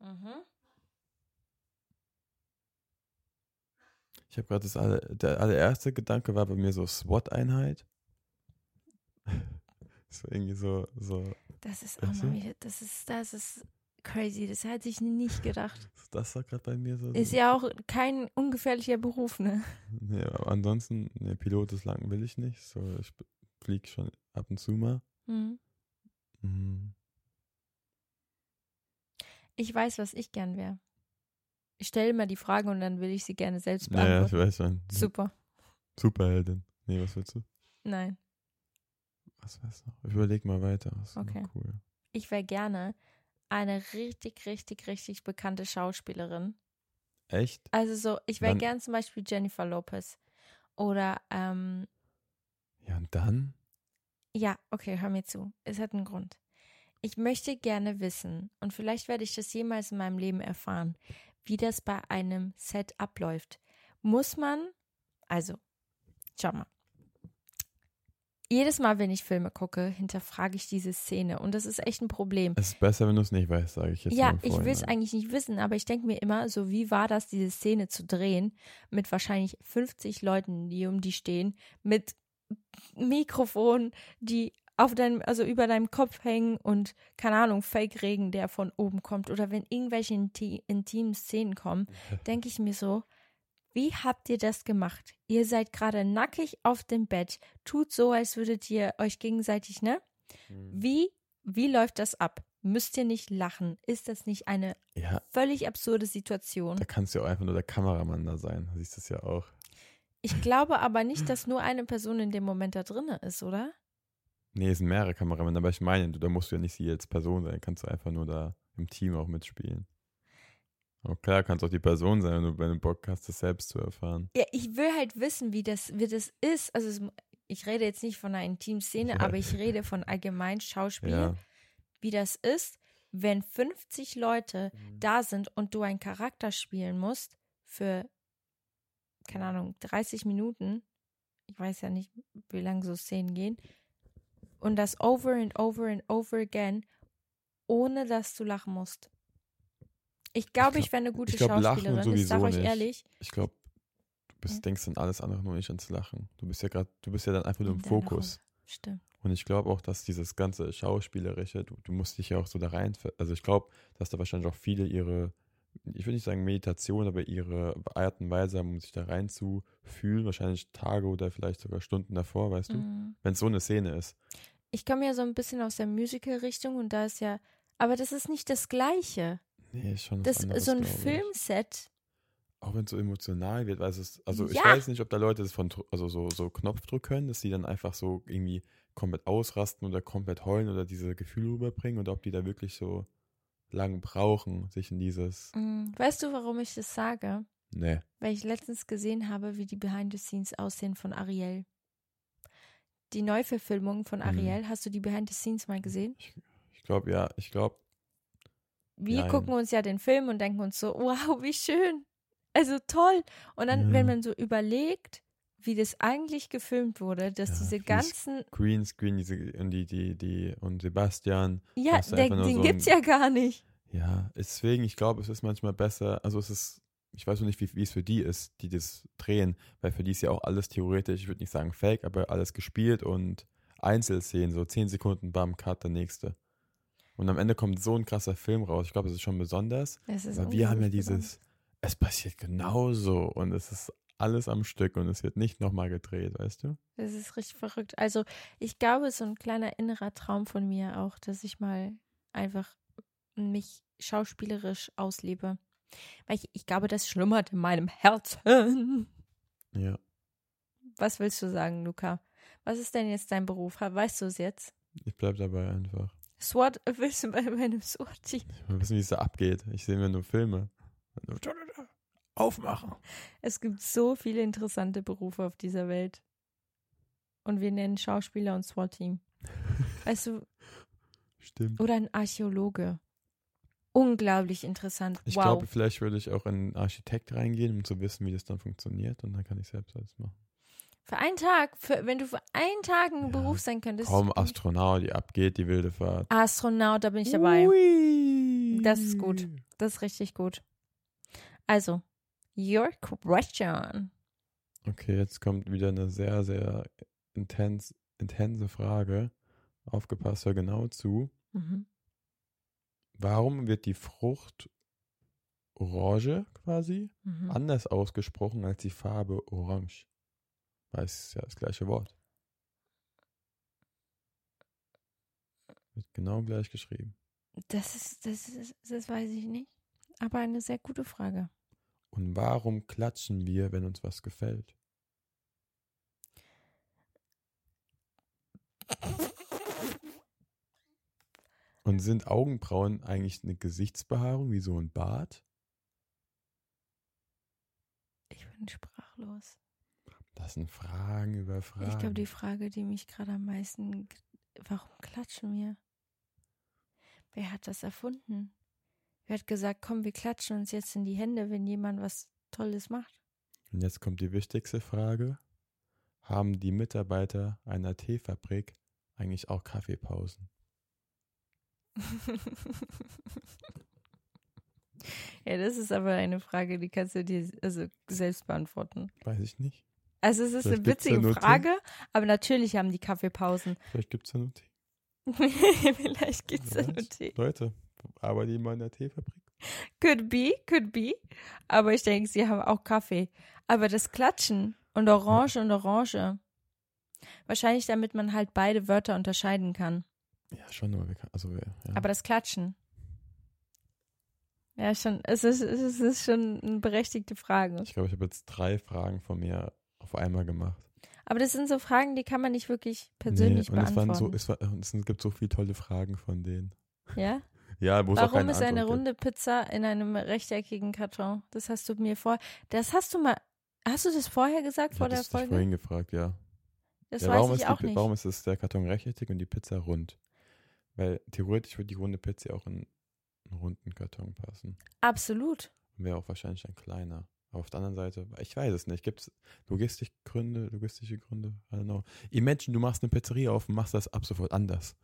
Mhm. Ich habe gerade das alle, der allererste Gedanke war bei mir so SWAT-Einheit. so irgendwie so, so, Das ist auch mal wieder, das ist, das ist crazy. Das hätte ich nicht gedacht. das war gerade bei mir so. Ist ja auch kein ungefährlicher Beruf, ne? Nee, aber ansonsten, ne, Pilot ist lang will ich nicht. So, ich fliege schon ab und zu mal. Mhm. Mhm. Ich weiß, was ich gern wäre. Ich stelle mal die Frage und dann will ich sie gerne selbst Ja, ja, ich beantworten. weiß schon. Super. Superheldin. Nee, was willst du? Nein. Was weißt du? Ich überleg mal weiter. Okay. noch cool. Ich wäre gerne eine richtig, richtig, richtig bekannte Schauspielerin. Echt? Also so, ich wäre gern zum Beispiel Jennifer Lopez. Oder, ähm, Ja, und dann? ja, okay, hör mir zu. Es hat einen Grund. Ich möchte gerne wissen, und vielleicht werde ich das jemals in meinem Leben erfahren, wie das bei einem Set abläuft. Muss man, also, schau mal. Jedes Mal, wenn ich Filme gucke, hinterfrage ich diese Szene. Und das ist echt ein Problem. Es ist besser, wenn du es nicht weißt, sage ich jetzt Ja, ich will es Vorhinein. eigentlich nicht wissen, aber ich denke mir immer, so wie war das, diese Szene zu drehen, mit wahrscheinlich 50 Leuten, die um die stehen, mit Mikrofon, die auf deinem, also über deinem Kopf hängen und, keine Ahnung, Fake-Regen, der von oben kommt, oder wenn irgendwelche inti intimen Szenen kommen, denke ich mir so, wie habt ihr das gemacht? Ihr seid gerade nackig auf dem Bett, tut so, als würdet ihr euch gegenseitig, ne? Mhm. Wie, wie läuft das ab? Müsst ihr nicht lachen? Ist das nicht eine Ja, völlig absurde Situation? da kannst du ja auch einfach nur der Kameramann da sein. Du siehst es ja auch. Ich glaube aber nicht, dass nur eine Person in dem Moment da drin ist, oder? Nee, es sind mehrere Kameramänner, aber ich meine, du, da musst du ja nicht sie als Person sein, kannst du einfach nur da im Team auch mitspielen. Aber klar, kannst auch die Person sein, wenn du, wenn du Bock hast, das selbst zu erfahren. Ja, ich will halt wissen, wie das, wie das ist. Also es, ich rede jetzt nicht von einer intimen Szene, Ja. aber ich rede von allgemein Schauspiel, Ja. wie das ist, wenn 50 Leute da sind und du einen Charakter spielen musst für, keine Ahnung, 30 Minuten. Ich weiß ja nicht, wie lange so Szenen gehen. Und das over and over and over again, ohne dass du lachen musst. Ich glaube, glaub- ich wäre eine gute ich glaub, lachen Schauspielerin. Ich sag sowieso euch ehrlich. Ich glaube, du bist, denkst an alles andere, nur nicht ans Lachen. Du bist ja gerade, du bist ja dann einfach nur im Fokus. Stimmt. Und ich glaube auch, dass dieses ganze Schauspielerische, du, du musst dich ja auch so da rein, also ich glaube, dass da wahrscheinlich auch viele ihre, ich würde nicht sagen Meditation, aber ihre Art und Weise haben, um sich da rein zu fühlen, wahrscheinlich Tage oder vielleicht sogar Stunden davor, weißt du, Mhm. wenn es so eine Szene ist. Ich komme ja so ein bisschen aus der Musical-Richtung und da ist ja, aber das ist nicht das Gleiche. Nee, schon Das anderes, so ein ich. Filmset. Auch wenn es so emotional wird, weil es ist, also ich Ja. weiß nicht, ob da Leute das von, also so, so Knopfdruck können, dass die dann einfach so irgendwie komplett ausrasten oder komplett heulen oder diese Gefühle rüberbringen oder ob die da wirklich so lang brauchen, sich in dieses, Mhm. Weißt du, warum ich das sage? ne, Weil ich letztens gesehen habe, wie die Behind the Scenes aussehen von Ariel. Die Neuverfilmung von Mhm. Ariel, hast du die Behind the Scenes mal gesehen? ich glaube, ja, ich glaube, Wir Nein. gucken uns ja den Film und denken uns so, wow, wie schön. Also toll. Und dann, Ja. wenn man so überlegt, wie das eigentlich gefilmt wurde, dass Ja, diese ganzen, Greenscreen, diese, und die, die, die, und Sebastian, ja, der, den so gibt's ein- ja gar nicht. ja, deswegen, ich glaube, es ist manchmal besser, also es ist, ich weiß noch nicht, wie, wie es für die ist, die das drehen, weil für die ist ja auch alles theoretisch, ich würde nicht sagen fake, aber alles gespielt und Einzelszenen, so 10 Sekunden, bam, Cut, der nächste. Und am Ende kommt so ein krasser Film raus. Ich glaube, das ist schon besonders. Ist Aber wir haben ja dieses, es passiert genauso und es ist alles am Stück und es wird nicht nochmal gedreht, weißt du? Das ist richtig verrückt. Also ich glaube, so ein kleiner innerer Traum von mir auch, dass ich mal einfach mich schauspielerisch auslebe. Weil ich, ich glaube, das schlummert in meinem Herzen. Ja. Was willst du sagen, Luca? Was ist denn jetzt dein Beruf? Weißt du es jetzt? Ich bleib dabei einfach. SWAT, willst du bei meinem SWAT-Team? Ich will wissen, wie es da abgeht. Ich sehe mir nur Filme. Aufmachen. Es gibt so viele interessante Berufe auf dieser Welt. Und wir nennen Schauspieler und SWAT-Team. Weißt du, Stimmt. oder ein Archäologe. Unglaublich interessant. Ich wow. glaube, vielleicht würde ich auch in einen Architekt reingehen, um zu wissen, wie das dann funktioniert. Und dann kann ich selbst alles machen. für einen Tag, für, wenn du für einen Tag ein Ja. Beruf sein könntest. Kaum Astronaut, die abgeht, die wilde Fahrt. Astronaut, da bin ich dabei. Ui. Das ist gut. Das ist richtig gut. Also, your question. Okay, jetzt kommt wieder eine sehr, sehr intens, intense Frage. Aufgepasst, hör genau zu. Mhm. Warum wird die Frucht Orange quasi Mhm. anders ausgesprochen als die Farbe Orange? Weil es ist ja das gleiche Wort. Wird genau gleich geschrieben. Das ist, das ist, das weiß ich nicht. Aber eine sehr gute Frage. Und warum klatschen wir, wenn uns was gefällt? Und sind Augenbrauen eigentlich eine Gesichtsbehaarung wie so ein Bart? Ich bin sprachlos. Das sind Fragen über Fragen. Ich glaube, die Frage, die mich gerade am meisten. Warum klatschen wir? Wer hat das erfunden? Wer hat gesagt, komm, wir klatschen uns jetzt in die Hände, wenn jemand was Tolles macht? Und jetzt kommt die wichtigste Frage. Haben die Mitarbeiter einer Teefabrik eigentlich auch Kaffeepausen? Ja, das ist aber eine Frage, die kannst du dir also selbst beantworten. Weiß ich nicht. Also es ist Vielleicht eine ja witzige nur Tee. Frage, aber natürlich haben die Kaffeepausen. Vielleicht gibt es ja nur Tee. Vielleicht gibt es ja nur? Tee. Leute, arbeiten die mal in der Teefabrik? Could be, could be. Aber ich denke, sie haben auch Kaffee. Aber das Klatschen und Orange und Orange. Wahrscheinlich, damit man halt beide Wörter unterscheiden kann. Ja, schon, aber wir kann, also ja. Aber das Klatschen. Ja, schon, es ist, es ist schon eine berechtigte Frage. ich glaube, ich habe jetzt drei Fragen von mir auf einmal gemacht. Aber das sind so Fragen, die kann man nicht wirklich persönlich und es, waren beantworten. so, es, war, und es gibt so viele tolle Fragen von denen. ja? Ja, wo es auch Warum ist eine Antwort runde Pizza in einem rechteckigen Karton? Das hast du mir vor. Das hast du mal. Hast du das vorher gesagt gibt. vor Ich der Folge? vorhin gefragt, ja. Das ja weiß warum ich ist auch die, nicht. Warum ist es der Karton rechteckig und die Pizza rund? Weil theoretisch würde die runde Pizza auch in einen runden Karton passen. Absolut. Wäre auch wahrscheinlich ein kleiner. Aber auf der anderen Seite, ich weiß es nicht. Gibt es Logistikgründe, logistische Gründe? I don't know. Imagine, du machst eine Pizzeria auf und machst das ab sofort anders.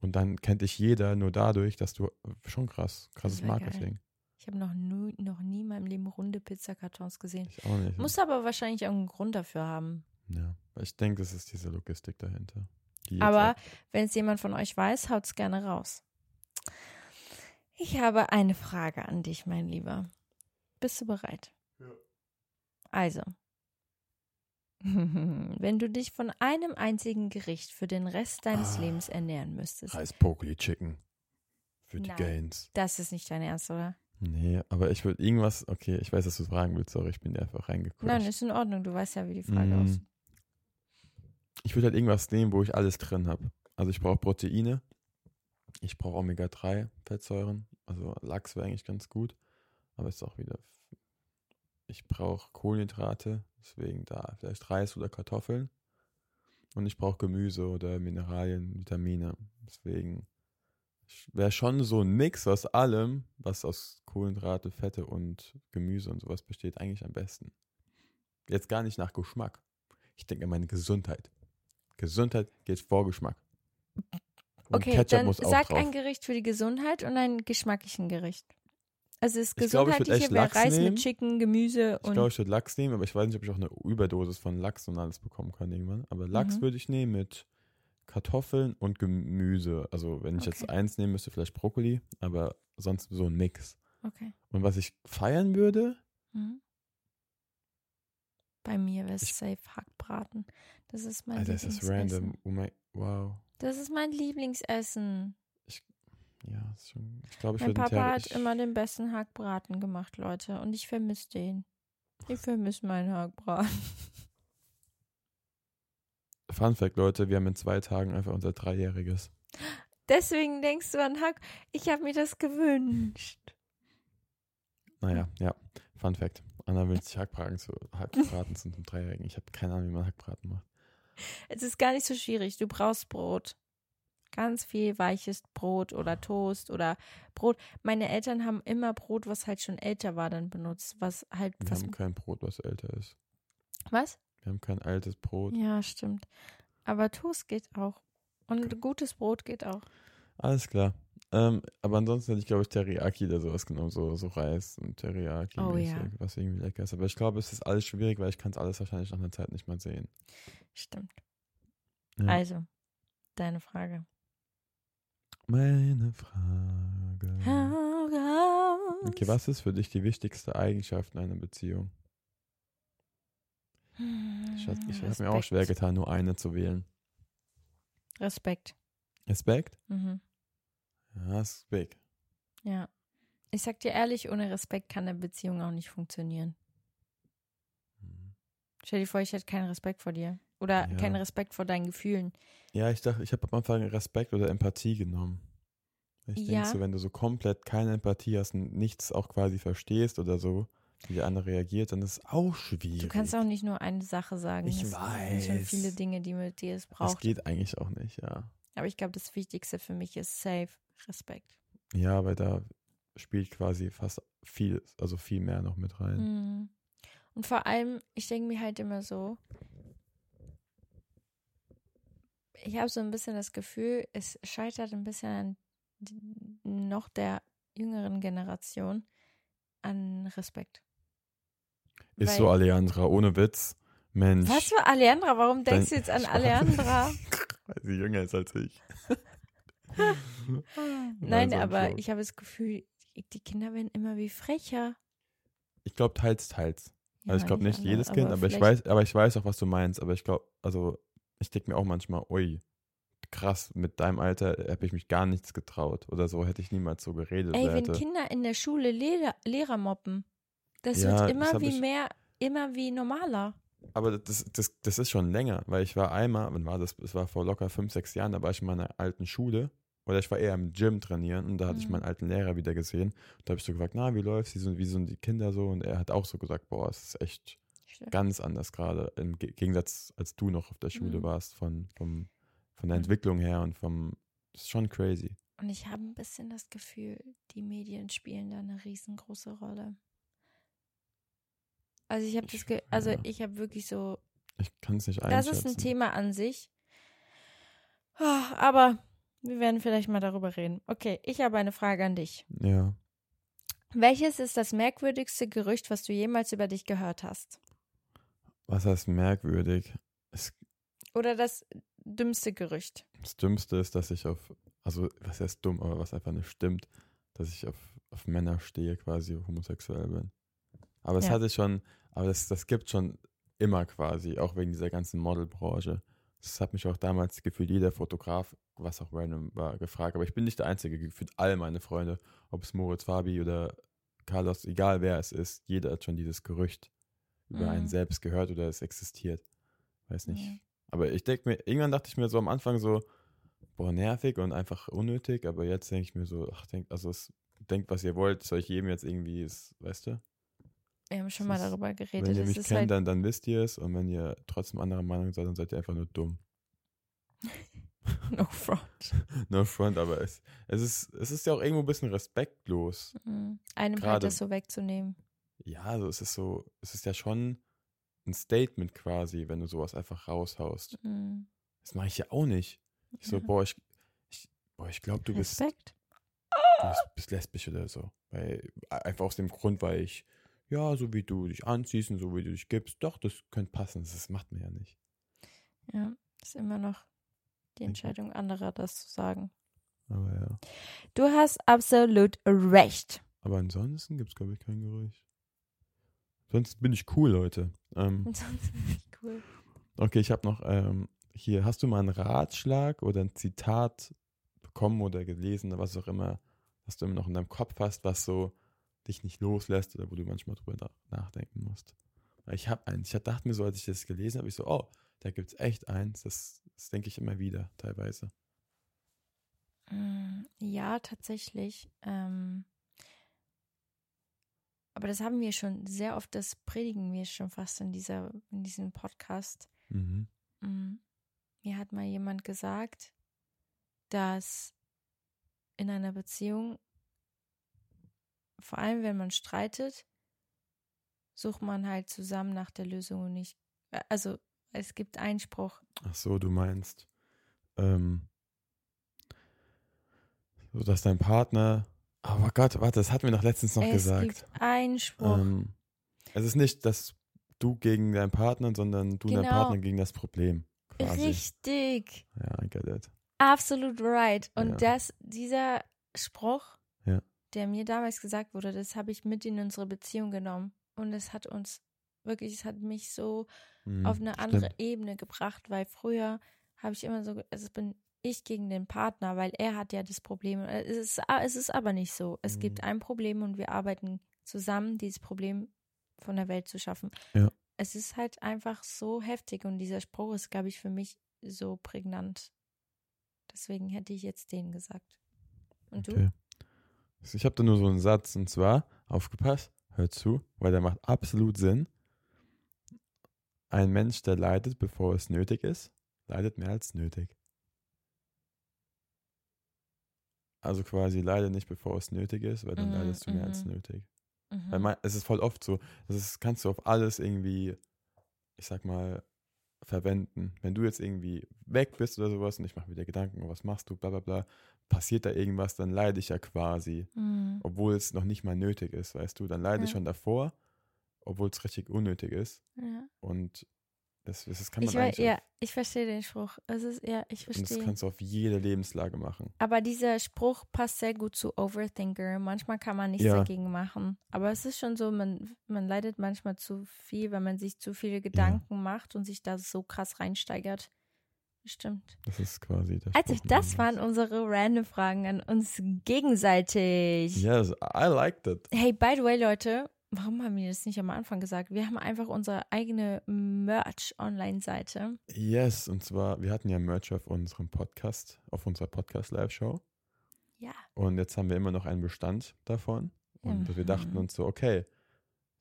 Und dann kennt dich jeder nur dadurch, dass du schon krass, krasses wär geil. Marketing. Ich habe noch, nie- noch nie in meinem Leben runde Pizzakartons gesehen. Ich auch nicht. Muss aber wahrscheinlich irgendeinen Grund dafür haben. ja, ich denke, es ist diese Logistik dahinter. Aber wenn es jemand von euch weiß, haut's gerne raus. Ich habe eine Frage an dich, mein Lieber. Bist du bereit? Ja. Also, wenn du dich von einem einzigen Gericht für den Rest deines Ah. Lebens ernähren müsstest, Reis Pokely Chicken. Für die Nein. Gains. das ist nicht dein Ernst, oder? Nee, aber ich würde irgendwas, okay, ich weiß, dass du es fragen willst, sorry, ich bin dir einfach reingequetscht. Nein, ist in Ordnung. Du weißt ja, wie die Frage Mm. aussieht. Ich würde halt irgendwas nehmen, wo ich alles drin habe. Also ich brauche Proteine, ich brauche Omega-3 Fettsäuren, also Lachs wäre eigentlich ganz gut, aber ist auch wieder, ich brauche Kohlenhydrate, deswegen da vielleicht Reis oder Kartoffeln und ich brauche Gemüse oder Mineralien, Vitamine, deswegen wäre schon so ein Mix aus allem, was aus Kohlenhydrate, Fette und Gemüse und sowas besteht, eigentlich am besten. Jetzt gar nicht nach Geschmack. Ich denke an meine Gesundheit. Gesundheit geht vor Geschmack. Und Okay, Ketchup dann muss auch sag drauf. ein Gericht für die Gesundheit und ein geschmacklichen Gericht. Also das Ich ich würd Gesundheitliche wäre Lachs Reis nehmen. mit Chicken, Gemüse Ich und glaube, ich würde Lachs nehmen, aber ich weiß nicht, ob ich auch eine Überdosis von Lachs und alles bekommen kann irgendwann. Aber Lachs Mhm. würde ich nehmen mit Kartoffeln und Gemüse. Also wenn ich jetzt Okay. eins nehmen müsste, vielleicht Brokkoli, aber sonst so ein Mix. okay. Und was ich feiern würde, Mhm. Bei mir wäre es Ich- safe Hackbraten. Das ist mein Alter, ist das Lieblingsessen. random. Oh mein, wow. Das ist mein Lieblingsessen. Ja, ist schon, ich glaube, ich Mein Papa hat ich, immer den besten Hackbraten gemacht, Leute. Und ich vermisse den. Ich vermisse meinen Hackbraten. Fun Fact, Leute, wir haben in zwei Tagen einfach unser Dreijähriges. Deswegen denkst du an Hack. Ich habe mir das gewünscht. Naja, ja, Fun Fact. Anna will sich Hackbraten zu, Hackbraten zum Dreijährigen. Ich habe keine Ahnung, wie man Hackbraten macht. Es ist gar nicht so schwierig. Du brauchst Brot. Ganz viel weiches Brot oder Toast oder Brot. Meine Eltern haben immer Brot, was halt schon älter war, dann benutzt. Was halt. Wir Was, haben kein Brot, was älter ist. was? Wir haben kein altes Brot. Ja, stimmt. Aber Toast geht auch. Und gutes Brot geht auch. Alles klar. Ähm, aber ansonsten hätte ich, glaube ich, Teriyaki oder sowas genommen, so, so Reis und Teriyaki, Oh, ja. was irgendwie lecker ist. Aber ich glaube, es ist alles schwierig, weil ich kann es alles wahrscheinlich nach einer Zeit nicht mehr sehen. Stimmt. Ja. Also, deine Frage. Meine Frage. Okay, was ist für dich die wichtigste Eigenschaft in einer Beziehung? Ich, ich habe mir auch schwer getan, nur eine zu wählen. Respekt. Respekt? Mhm. Ja, ist big. Ja. Ich sag dir ehrlich, ohne Respekt kann eine Beziehung auch nicht funktionieren. Mhm. Stell dir vor, ich hätte keinen Respekt vor dir. Oder Ja. keinen Respekt vor deinen Gefühlen. Ja, ich dachte, ich habe am Anfang Respekt oder Empathie genommen. Ich Ja. denke so, wenn du so komplett keine Empathie hast und nichts auch quasi verstehst oder so, wie der andere reagiert, dann ist es auch schwierig. Du kannst auch nicht nur eine Sache sagen. Ich es sind schon weiß. viele Dinge, die mit dir es Das braucht. geht eigentlich auch nicht, ja. Aber ich glaube, das Wichtigste für mich ist safe Respekt. Ja, weil da spielt quasi fast viel, also viel mehr noch mit rein. Mhm. Und vor allem, ich denke mir halt immer so, ich habe so ein bisschen das Gefühl, es scheitert ein bisschen an noch der jüngeren Generation an Respekt. Ist Weil- so Alejandra, ohne Witz. Mensch. Was für Alejandra? Warum denkst du jetzt an. Alejandra? Weil sie jünger ist als ich. Nein, Also, aber ich habe das Gefühl, die- Kinder werden immer wie frecher. Ich glaube teils, teils. Ja, also ich glaube nicht alle, jedes Kind, aber, ich vielleicht- weiß, aber ich weiß auch, was du meinst. Aber ich glaube, also ich denke mir auch manchmal, ui, krass, mit deinem Alter habe ich mich gar nichts getraut oder so, hätte ich niemals so geredet. Ey, wenn hätte, Kinder in der Schule Lehrer, Lehrer mobben, das Ja, wird das immer hab wie ich- mehr, immer wie normaler. aber das, das, das ist schon länger, weil ich war einmal, wann war das? Es war vor locker fünf, sechs Jahren, da war ich in meiner alten Schule. Oder ich war eher im Gym trainieren und da hatte ich Mhm. meinen alten Lehrer wieder gesehen. Da habe ich so gefragt, na, wie läuft's? Wie sind, wie sind die Kinder so? Und er hat auch so gesagt, boah, es ist echt ganz anders gerade, im Ge- Gegensatz, als du noch auf der Schule Mhm. warst, von, vom, von der Mhm. Entwicklung her und vom, das ist schon crazy. Und ich habe ein bisschen das Gefühl, die Medien spielen da eine riesengroße Rolle. Also ich habe das, Ich- Ge also ja. ich habe wirklich so, Ich kann es nicht das einschätzen. ist ein Thema an sich. Ah, Aber wir werden vielleicht mal darüber reden. Okay, ich habe eine Frage an dich. Ja, Welches ist das merkwürdigste Gerücht, was du jemals über dich gehört hast? was heißt merkwürdig? Es, Oder das dümmste Gerücht? das Dümmste ist, dass ich auf, also was heißt dumm, aber was einfach nicht stimmt, dass ich auf, auf Männer stehe, quasi homosexuell bin. Aber es Ja. hatte schon, aber das, das gibt schon immer quasi, auch wegen dieser ganzen Modelbranche. Das hat mich auch damals gefühlt jeder Fotograf, was auch random war, gefragt. Aber ich bin nicht der Einzige, gefühlt all meine Freunde, ob es Moritz Fabi oder Carlos, egal wer es ist, jeder hat schon dieses Gerücht über Mhm. einen selbst gehört oder es existiert. Weiß nicht. Ja. Aber ich denke mir, irgendwann dachte ich mir so am Anfang so, boah, nervig und einfach unnötig, aber jetzt denke ich mir so, ach, denk, also es, denkt, was ihr wollt, soll ich jedem jetzt irgendwie, ist, weißt du? Wir haben schon Das mal darüber geredet. wenn ihr mich kennt, halt, dann, dann wisst ihr es und wenn ihr trotzdem anderer Meinung seid, dann seid ihr einfach nur dumm. no front. No front, aber es, es, ist, es ist ja auch irgendwo ein bisschen respektlos. Mhm. Einem halt Gerade- das so wegzunehmen. Ja, also es ist so, es ist ja schon ein Statement quasi, wenn du sowas einfach raushaust. Mhm. Das mache ich ja auch nicht. Ich so, Ja. boah, ich, ich, boah, ich glaube, du bist, Respekt. du bist, bist lesbisch oder so. Weil, einfach aus dem Grund, weil ich, ja, so wie du dich anziehst und so wie du dich gibst, doch, das könnte passen. Das, das macht man ja nicht. Ja, ist immer noch die. Entscheidung anderer, das zu sagen. Aber ja. Du hast absolut recht. Aber ansonsten gibt es, glaube ich, kein Gerücht. Sonst bin ich cool, Leute. Ähm, Sonst bin ich cool. okay, ich habe noch ähm, hier, hast du mal einen Ratschlag oder ein Zitat bekommen oder gelesen oder was auch immer, was du immer noch in deinem Kopf hast, was so dich nicht loslässt oder wo du manchmal drüber nach- nachdenken musst? Ich habe eins. Ich dachte mir so, als ich das gelesen habe, ich so, oh, da gibt es echt eins. Das, das denke ich immer wieder, teilweise. Mm, Ja, tatsächlich. Ähm, aber das haben wir schon sehr oft, das predigen wir schon fast in dieser, in diesem Podcast. Mhm. Mhm. Mir hat mal jemand gesagt, dass in einer Beziehung, vor allem wenn man streitet, sucht man halt zusammen nach der Lösung und nicht, äh, also es gibt Einspruch. Ach so, du meinst, ähm, so dass dein Partner, oh Gott, warte, das hatten wir doch letztens noch es gesagt. gibt Einspruch. Ähm, es ist nicht, dass du gegen deinen Partner, sondern du und dein Genau. Partner gegen das Problem. Quasi. Richtig. Ja, I get it. Absolut right. Und Ja. das, dieser Spruch, Ja. der mir damals gesagt wurde, das habe ich mit in unsere Beziehung genommen. Und es hat uns wirklich, es hat mich so Mhm, auf eine stimmt. andere Ebene gebracht, weil früher habe ich immer so, also es bin ich gegen den Partner, weil er hat ja das Problem. Äh, Es ist, a- es ist aber nicht so. Es gibt Mhm. ein Problem und wir arbeiten zusammen, dieses Problem von der Welt zu schaffen. Ja. Es ist halt einfach so heftig und dieser Spruch ist, glaube ich, für mich so prägnant. Deswegen hätte ich jetzt den gesagt. Und du? Okay. Ich habe da nur so einen Satz und zwar, aufgepasst, hör zu, weil der macht absolut Sinn. Ein Mensch, der leidet, bevor es nötig ist, leidet mehr als nötig. Also quasi leide nicht, bevor es nötig ist, weil dann Mhm, leidest du mehr als mhm. nötig. Mhm. Weil man, es ist voll oft so, das ist, kannst du auf alles irgendwie, ich sag mal, verwenden. Wenn du jetzt irgendwie weg bist oder sowas und ich mache mir dir Gedanken, was machst du, bla bla bla, passiert da irgendwas, dann leide ich ja quasi, Mhm. obwohl es noch nicht mal nötig ist, weißt du, dann leide ich schon davor, obwohl es richtig unnötig ist Ja. und das, das, das kann man Ich, eigentlich ja, auf, ich verstehe den Spruch. Es ist, ja, ich und das verstehe. kannst du auf jede Lebenslage machen. Aber dieser Spruch passt sehr gut zu Overthinker. Manchmal kann man nichts Ja. dagegen machen. Aber es ist schon so, man, man leidet manchmal zu viel, weil man sich zu viele Gedanken macht und sich da so krass reinsteigert. Stimmt. Das ist quasi der Also, das waren unsere random Fragen an uns gegenseitig. Yes, I liked it. Hey, by the way, Leute, warum haben wir das nicht am Anfang gesagt? Wir haben einfach unsere eigene Merch-Online-Seite. Yes, und zwar, wir hatten ja Merch auf unserem Podcast, auf unserer Podcast-Live-Show. Ja. Und jetzt haben wir immer noch einen Bestand davon. Und wir dachten Mhm. uns so, okay,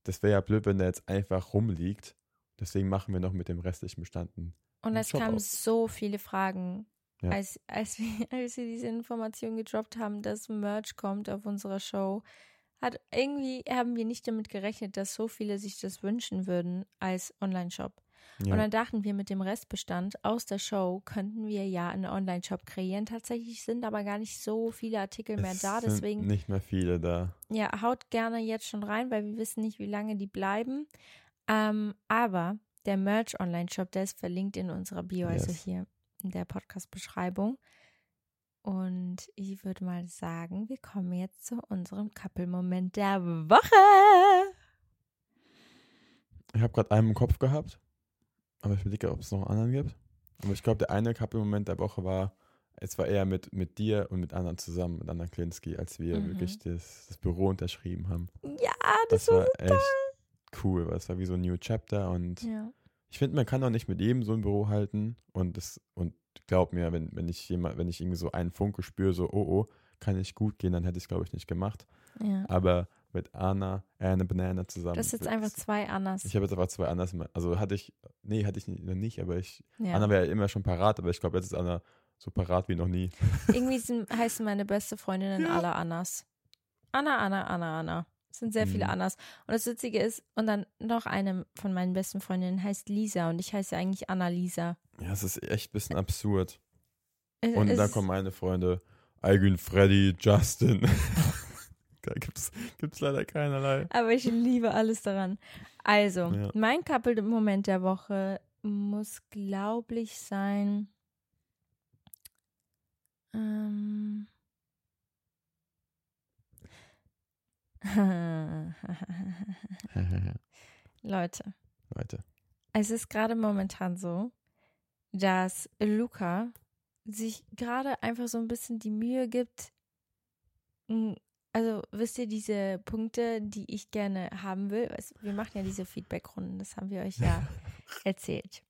das wäre ja blöd, wenn der jetzt einfach rumliegt. Deswegen machen wir noch mit dem restlichen Bestand einen Und es kamen so viele Fragen, Ja. als, als, wir, als wir diese Information gedroppt haben, dass Merch kommt auf unserer Show. Hat irgendwie haben wir nicht damit gerechnet, dass so viele sich das wünschen würden als Online-Shop. Und Ja, dann dachten wir, mit dem Restbestand aus der Show könnten wir ja einen Online-Shop kreieren. Tatsächlich sind aber gar nicht so viele Artikel mehr es da. sind Deswegen, nicht mehr viele da. ja, haut gerne jetzt schon rein, weil wir wissen nicht, wie lange die bleiben. Ähm, aber der Merch-Online-Shop, der ist verlinkt in unserer Bio, also Yes. hier in der Podcast-Beschreibung. Und ich würde mal sagen, wir kommen jetzt zu unserem Couple-Moment der Woche. Ich habe gerade einen im Kopf gehabt, aber ich überlege, ob es noch einen anderen gibt. Aber ich glaube, der eine Couple-Moment der Woche war, es war eher mit, mit dir und mit anderen zusammen, mit Anna Klinski, als wir Mhm. wirklich das, das Büro unterschrieben haben. Ja, das, Das, war war echt cool, weil es war wie so ein New Chapter und Ja. ich finde, man kann auch nicht mit jedem so ein Büro halten und das und glaub mir, wenn, wenn ich jemand, wenn ich irgendwie so einen Funke spüre, so oh oh, kann ich gut gehen, dann hätte ich es glaube ich nicht gemacht. ja. Aber mit Anna, Anna Banana zusammen. Das ist jetzt einfach zwei Annas. Ich habe jetzt aber zwei anders, also hatte ich, nee, hatte ich noch nicht, aber ich, Ja. Anna wäre immer schon parat, aber ich glaube, jetzt ist Anna so parat wie noch nie. Irgendwie sind, heißen meine beste Freundinnen alle Annas. Anna, Anna, Anna, Anna. Es sind sehr viele Mhm. Annas. Und das Witzige ist, und dann noch eine von meinen besten Freundinnen heißt Lisa und ich heiße eigentlich Anna Lisa. Ja, es ist echt ein bisschen absurd. Es- Und es ist- kommen meine Freunde, Algün, Freddy, Justin. da gibt's, gibt's leider keinerlei. Aber ich liebe alles daran. Also, Ja. mein Couple-Moment der Woche muss, glaube ich, sein. Ähm. Leute, Weiter. es ist gerade momentan so, dass Luca sich gerade einfach so ein bisschen die Mühe gibt. Also, wisst ihr, diese Punkte, die ich gerne haben will? Wir machen ja diese Feedback-Runden, das haben wir euch ja erzählt.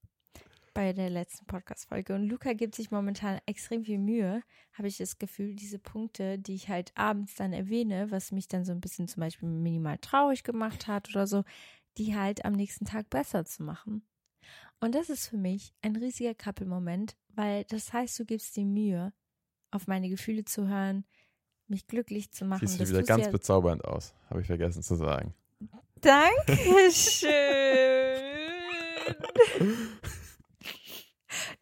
Bei der letzten Podcast-Folge. Und Luca gibt sich momentan extrem viel Mühe, habe ich das Gefühl, diese Punkte, die ich halt abends dann erwähne, was mich dann so ein bisschen zum Beispiel minimal traurig gemacht hat oder so, die halt am nächsten Tag besser zu machen. Und das ist für mich ein riesiger Couple-Moment, weil das heißt, du gibst dir Mühe, auf meine Gefühle zu hören, mich glücklich zu machen. Siehst du wieder ganz ja bezaubernd aus, habe ich vergessen zu sagen. Dankeschön.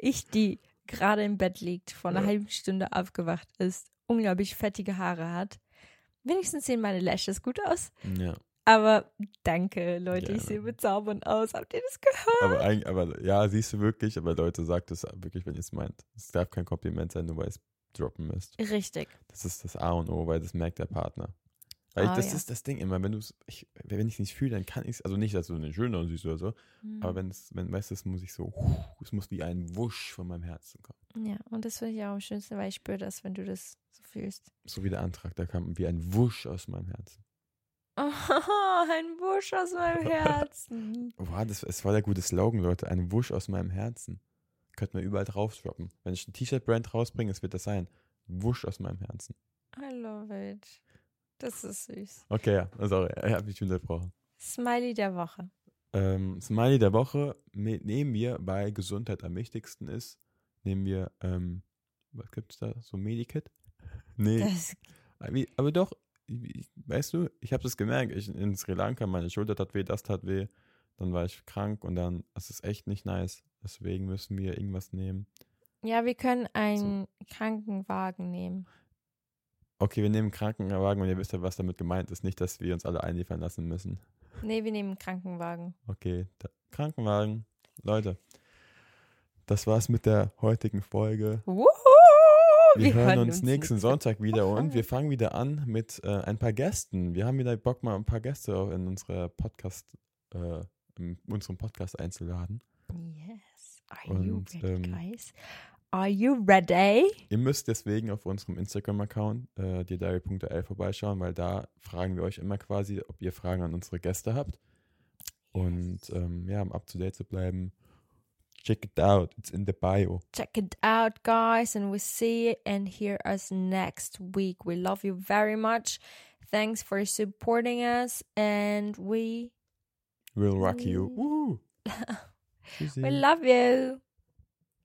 ich, die gerade im Bett liegt, vor einer ja. halben Stunde aufgewacht ist, unglaublich fettige Haare hat. Wenigstens sehen meine Lashes gut aus. Ja. Aber danke, Leute, ja. ich sehe bezaubernd aus. Habt ihr das gehört? Aber, aber ja, siehst du wirklich, aber Leute, sagt es wirklich, wenn ihr es meint. Es darf kein Kompliment sein, nur weil es droppen müsst. Richtig. Das ist das A und O, weil das merkt der Partner. Weil ah, das ja. ist das Ding immer, wenn du es, wenn ich es nicht fühle, dann kann ich es, also nicht, dass du eine schöne siehst oder so, mhm. aber wenn es, wenn, weißt du, es muss ich so, es muss wie ein Wusch von meinem Herzen kommen. Ja, und das finde ich auch am schönsten, weil ich spüre das, wenn du das so fühlst. So wie der Antrag, da kam wie ein Wusch aus meinem Herzen. Oh, ein Wusch aus meinem Herzen. Boah, das, das war der gute Slogan, Leute, ein Wusch aus meinem Herzen. Könnten wir überall drauf droppen. Wenn ich ein T-Shirt-Brand rausbringe, es wird das sein. Wusch aus meinem Herzen. I love it. Das ist süß. Okay, ja, sorry, ich habe mich unterbrochen. Smiley der Woche. Ähm, Smiley der Woche nehmen wir, weil Gesundheit am wichtigsten ist, nehmen wir, ähm, was gibt es da? So Medikit? Nee. Das aber doch, weißt du, ich habe das gemerkt, ich in Sri Lanka, meine Schulter tat weh, das tat weh, dann war ich krank und dann, das ist echt nicht nice. Deswegen müssen wir irgendwas nehmen. Ja, wir können einen so. Krankenwagen nehmen. Okay, wir nehmen Krankenwagen und ihr wisst ja, was damit gemeint ist. Nicht, dass wir uns alle einliefern lassen müssen. Nee, wir nehmen Krankenwagen. Okay, Krankenwagen. Leute, das war's mit der heutigen Folge. Wuhu! Wir, wir hören, hören uns, uns nächsten Sonntag wieder und wir fangen wieder an mit äh, ein paar Gästen. Wir haben wieder Bock, mal ein paar Gäste auch in unsere Podcast, äh, in unserem Podcast einzuladen. Yes. Are und, you ready, ähm, guys? Are you ready? Ihr müsst deswegen auf unserem Instagram-Account, äh, diary.l vorbeischauen, weil da fragen wir euch immer quasi, ob ihr Fragen an unsere Gäste habt. Und ähm, ja, um up to date zu bleiben, check it out. It's in the bio. Check it out, guys, and we see and hear us next week. We love you very much. Thanks for supporting us, and we will rock you. Woo. we love you.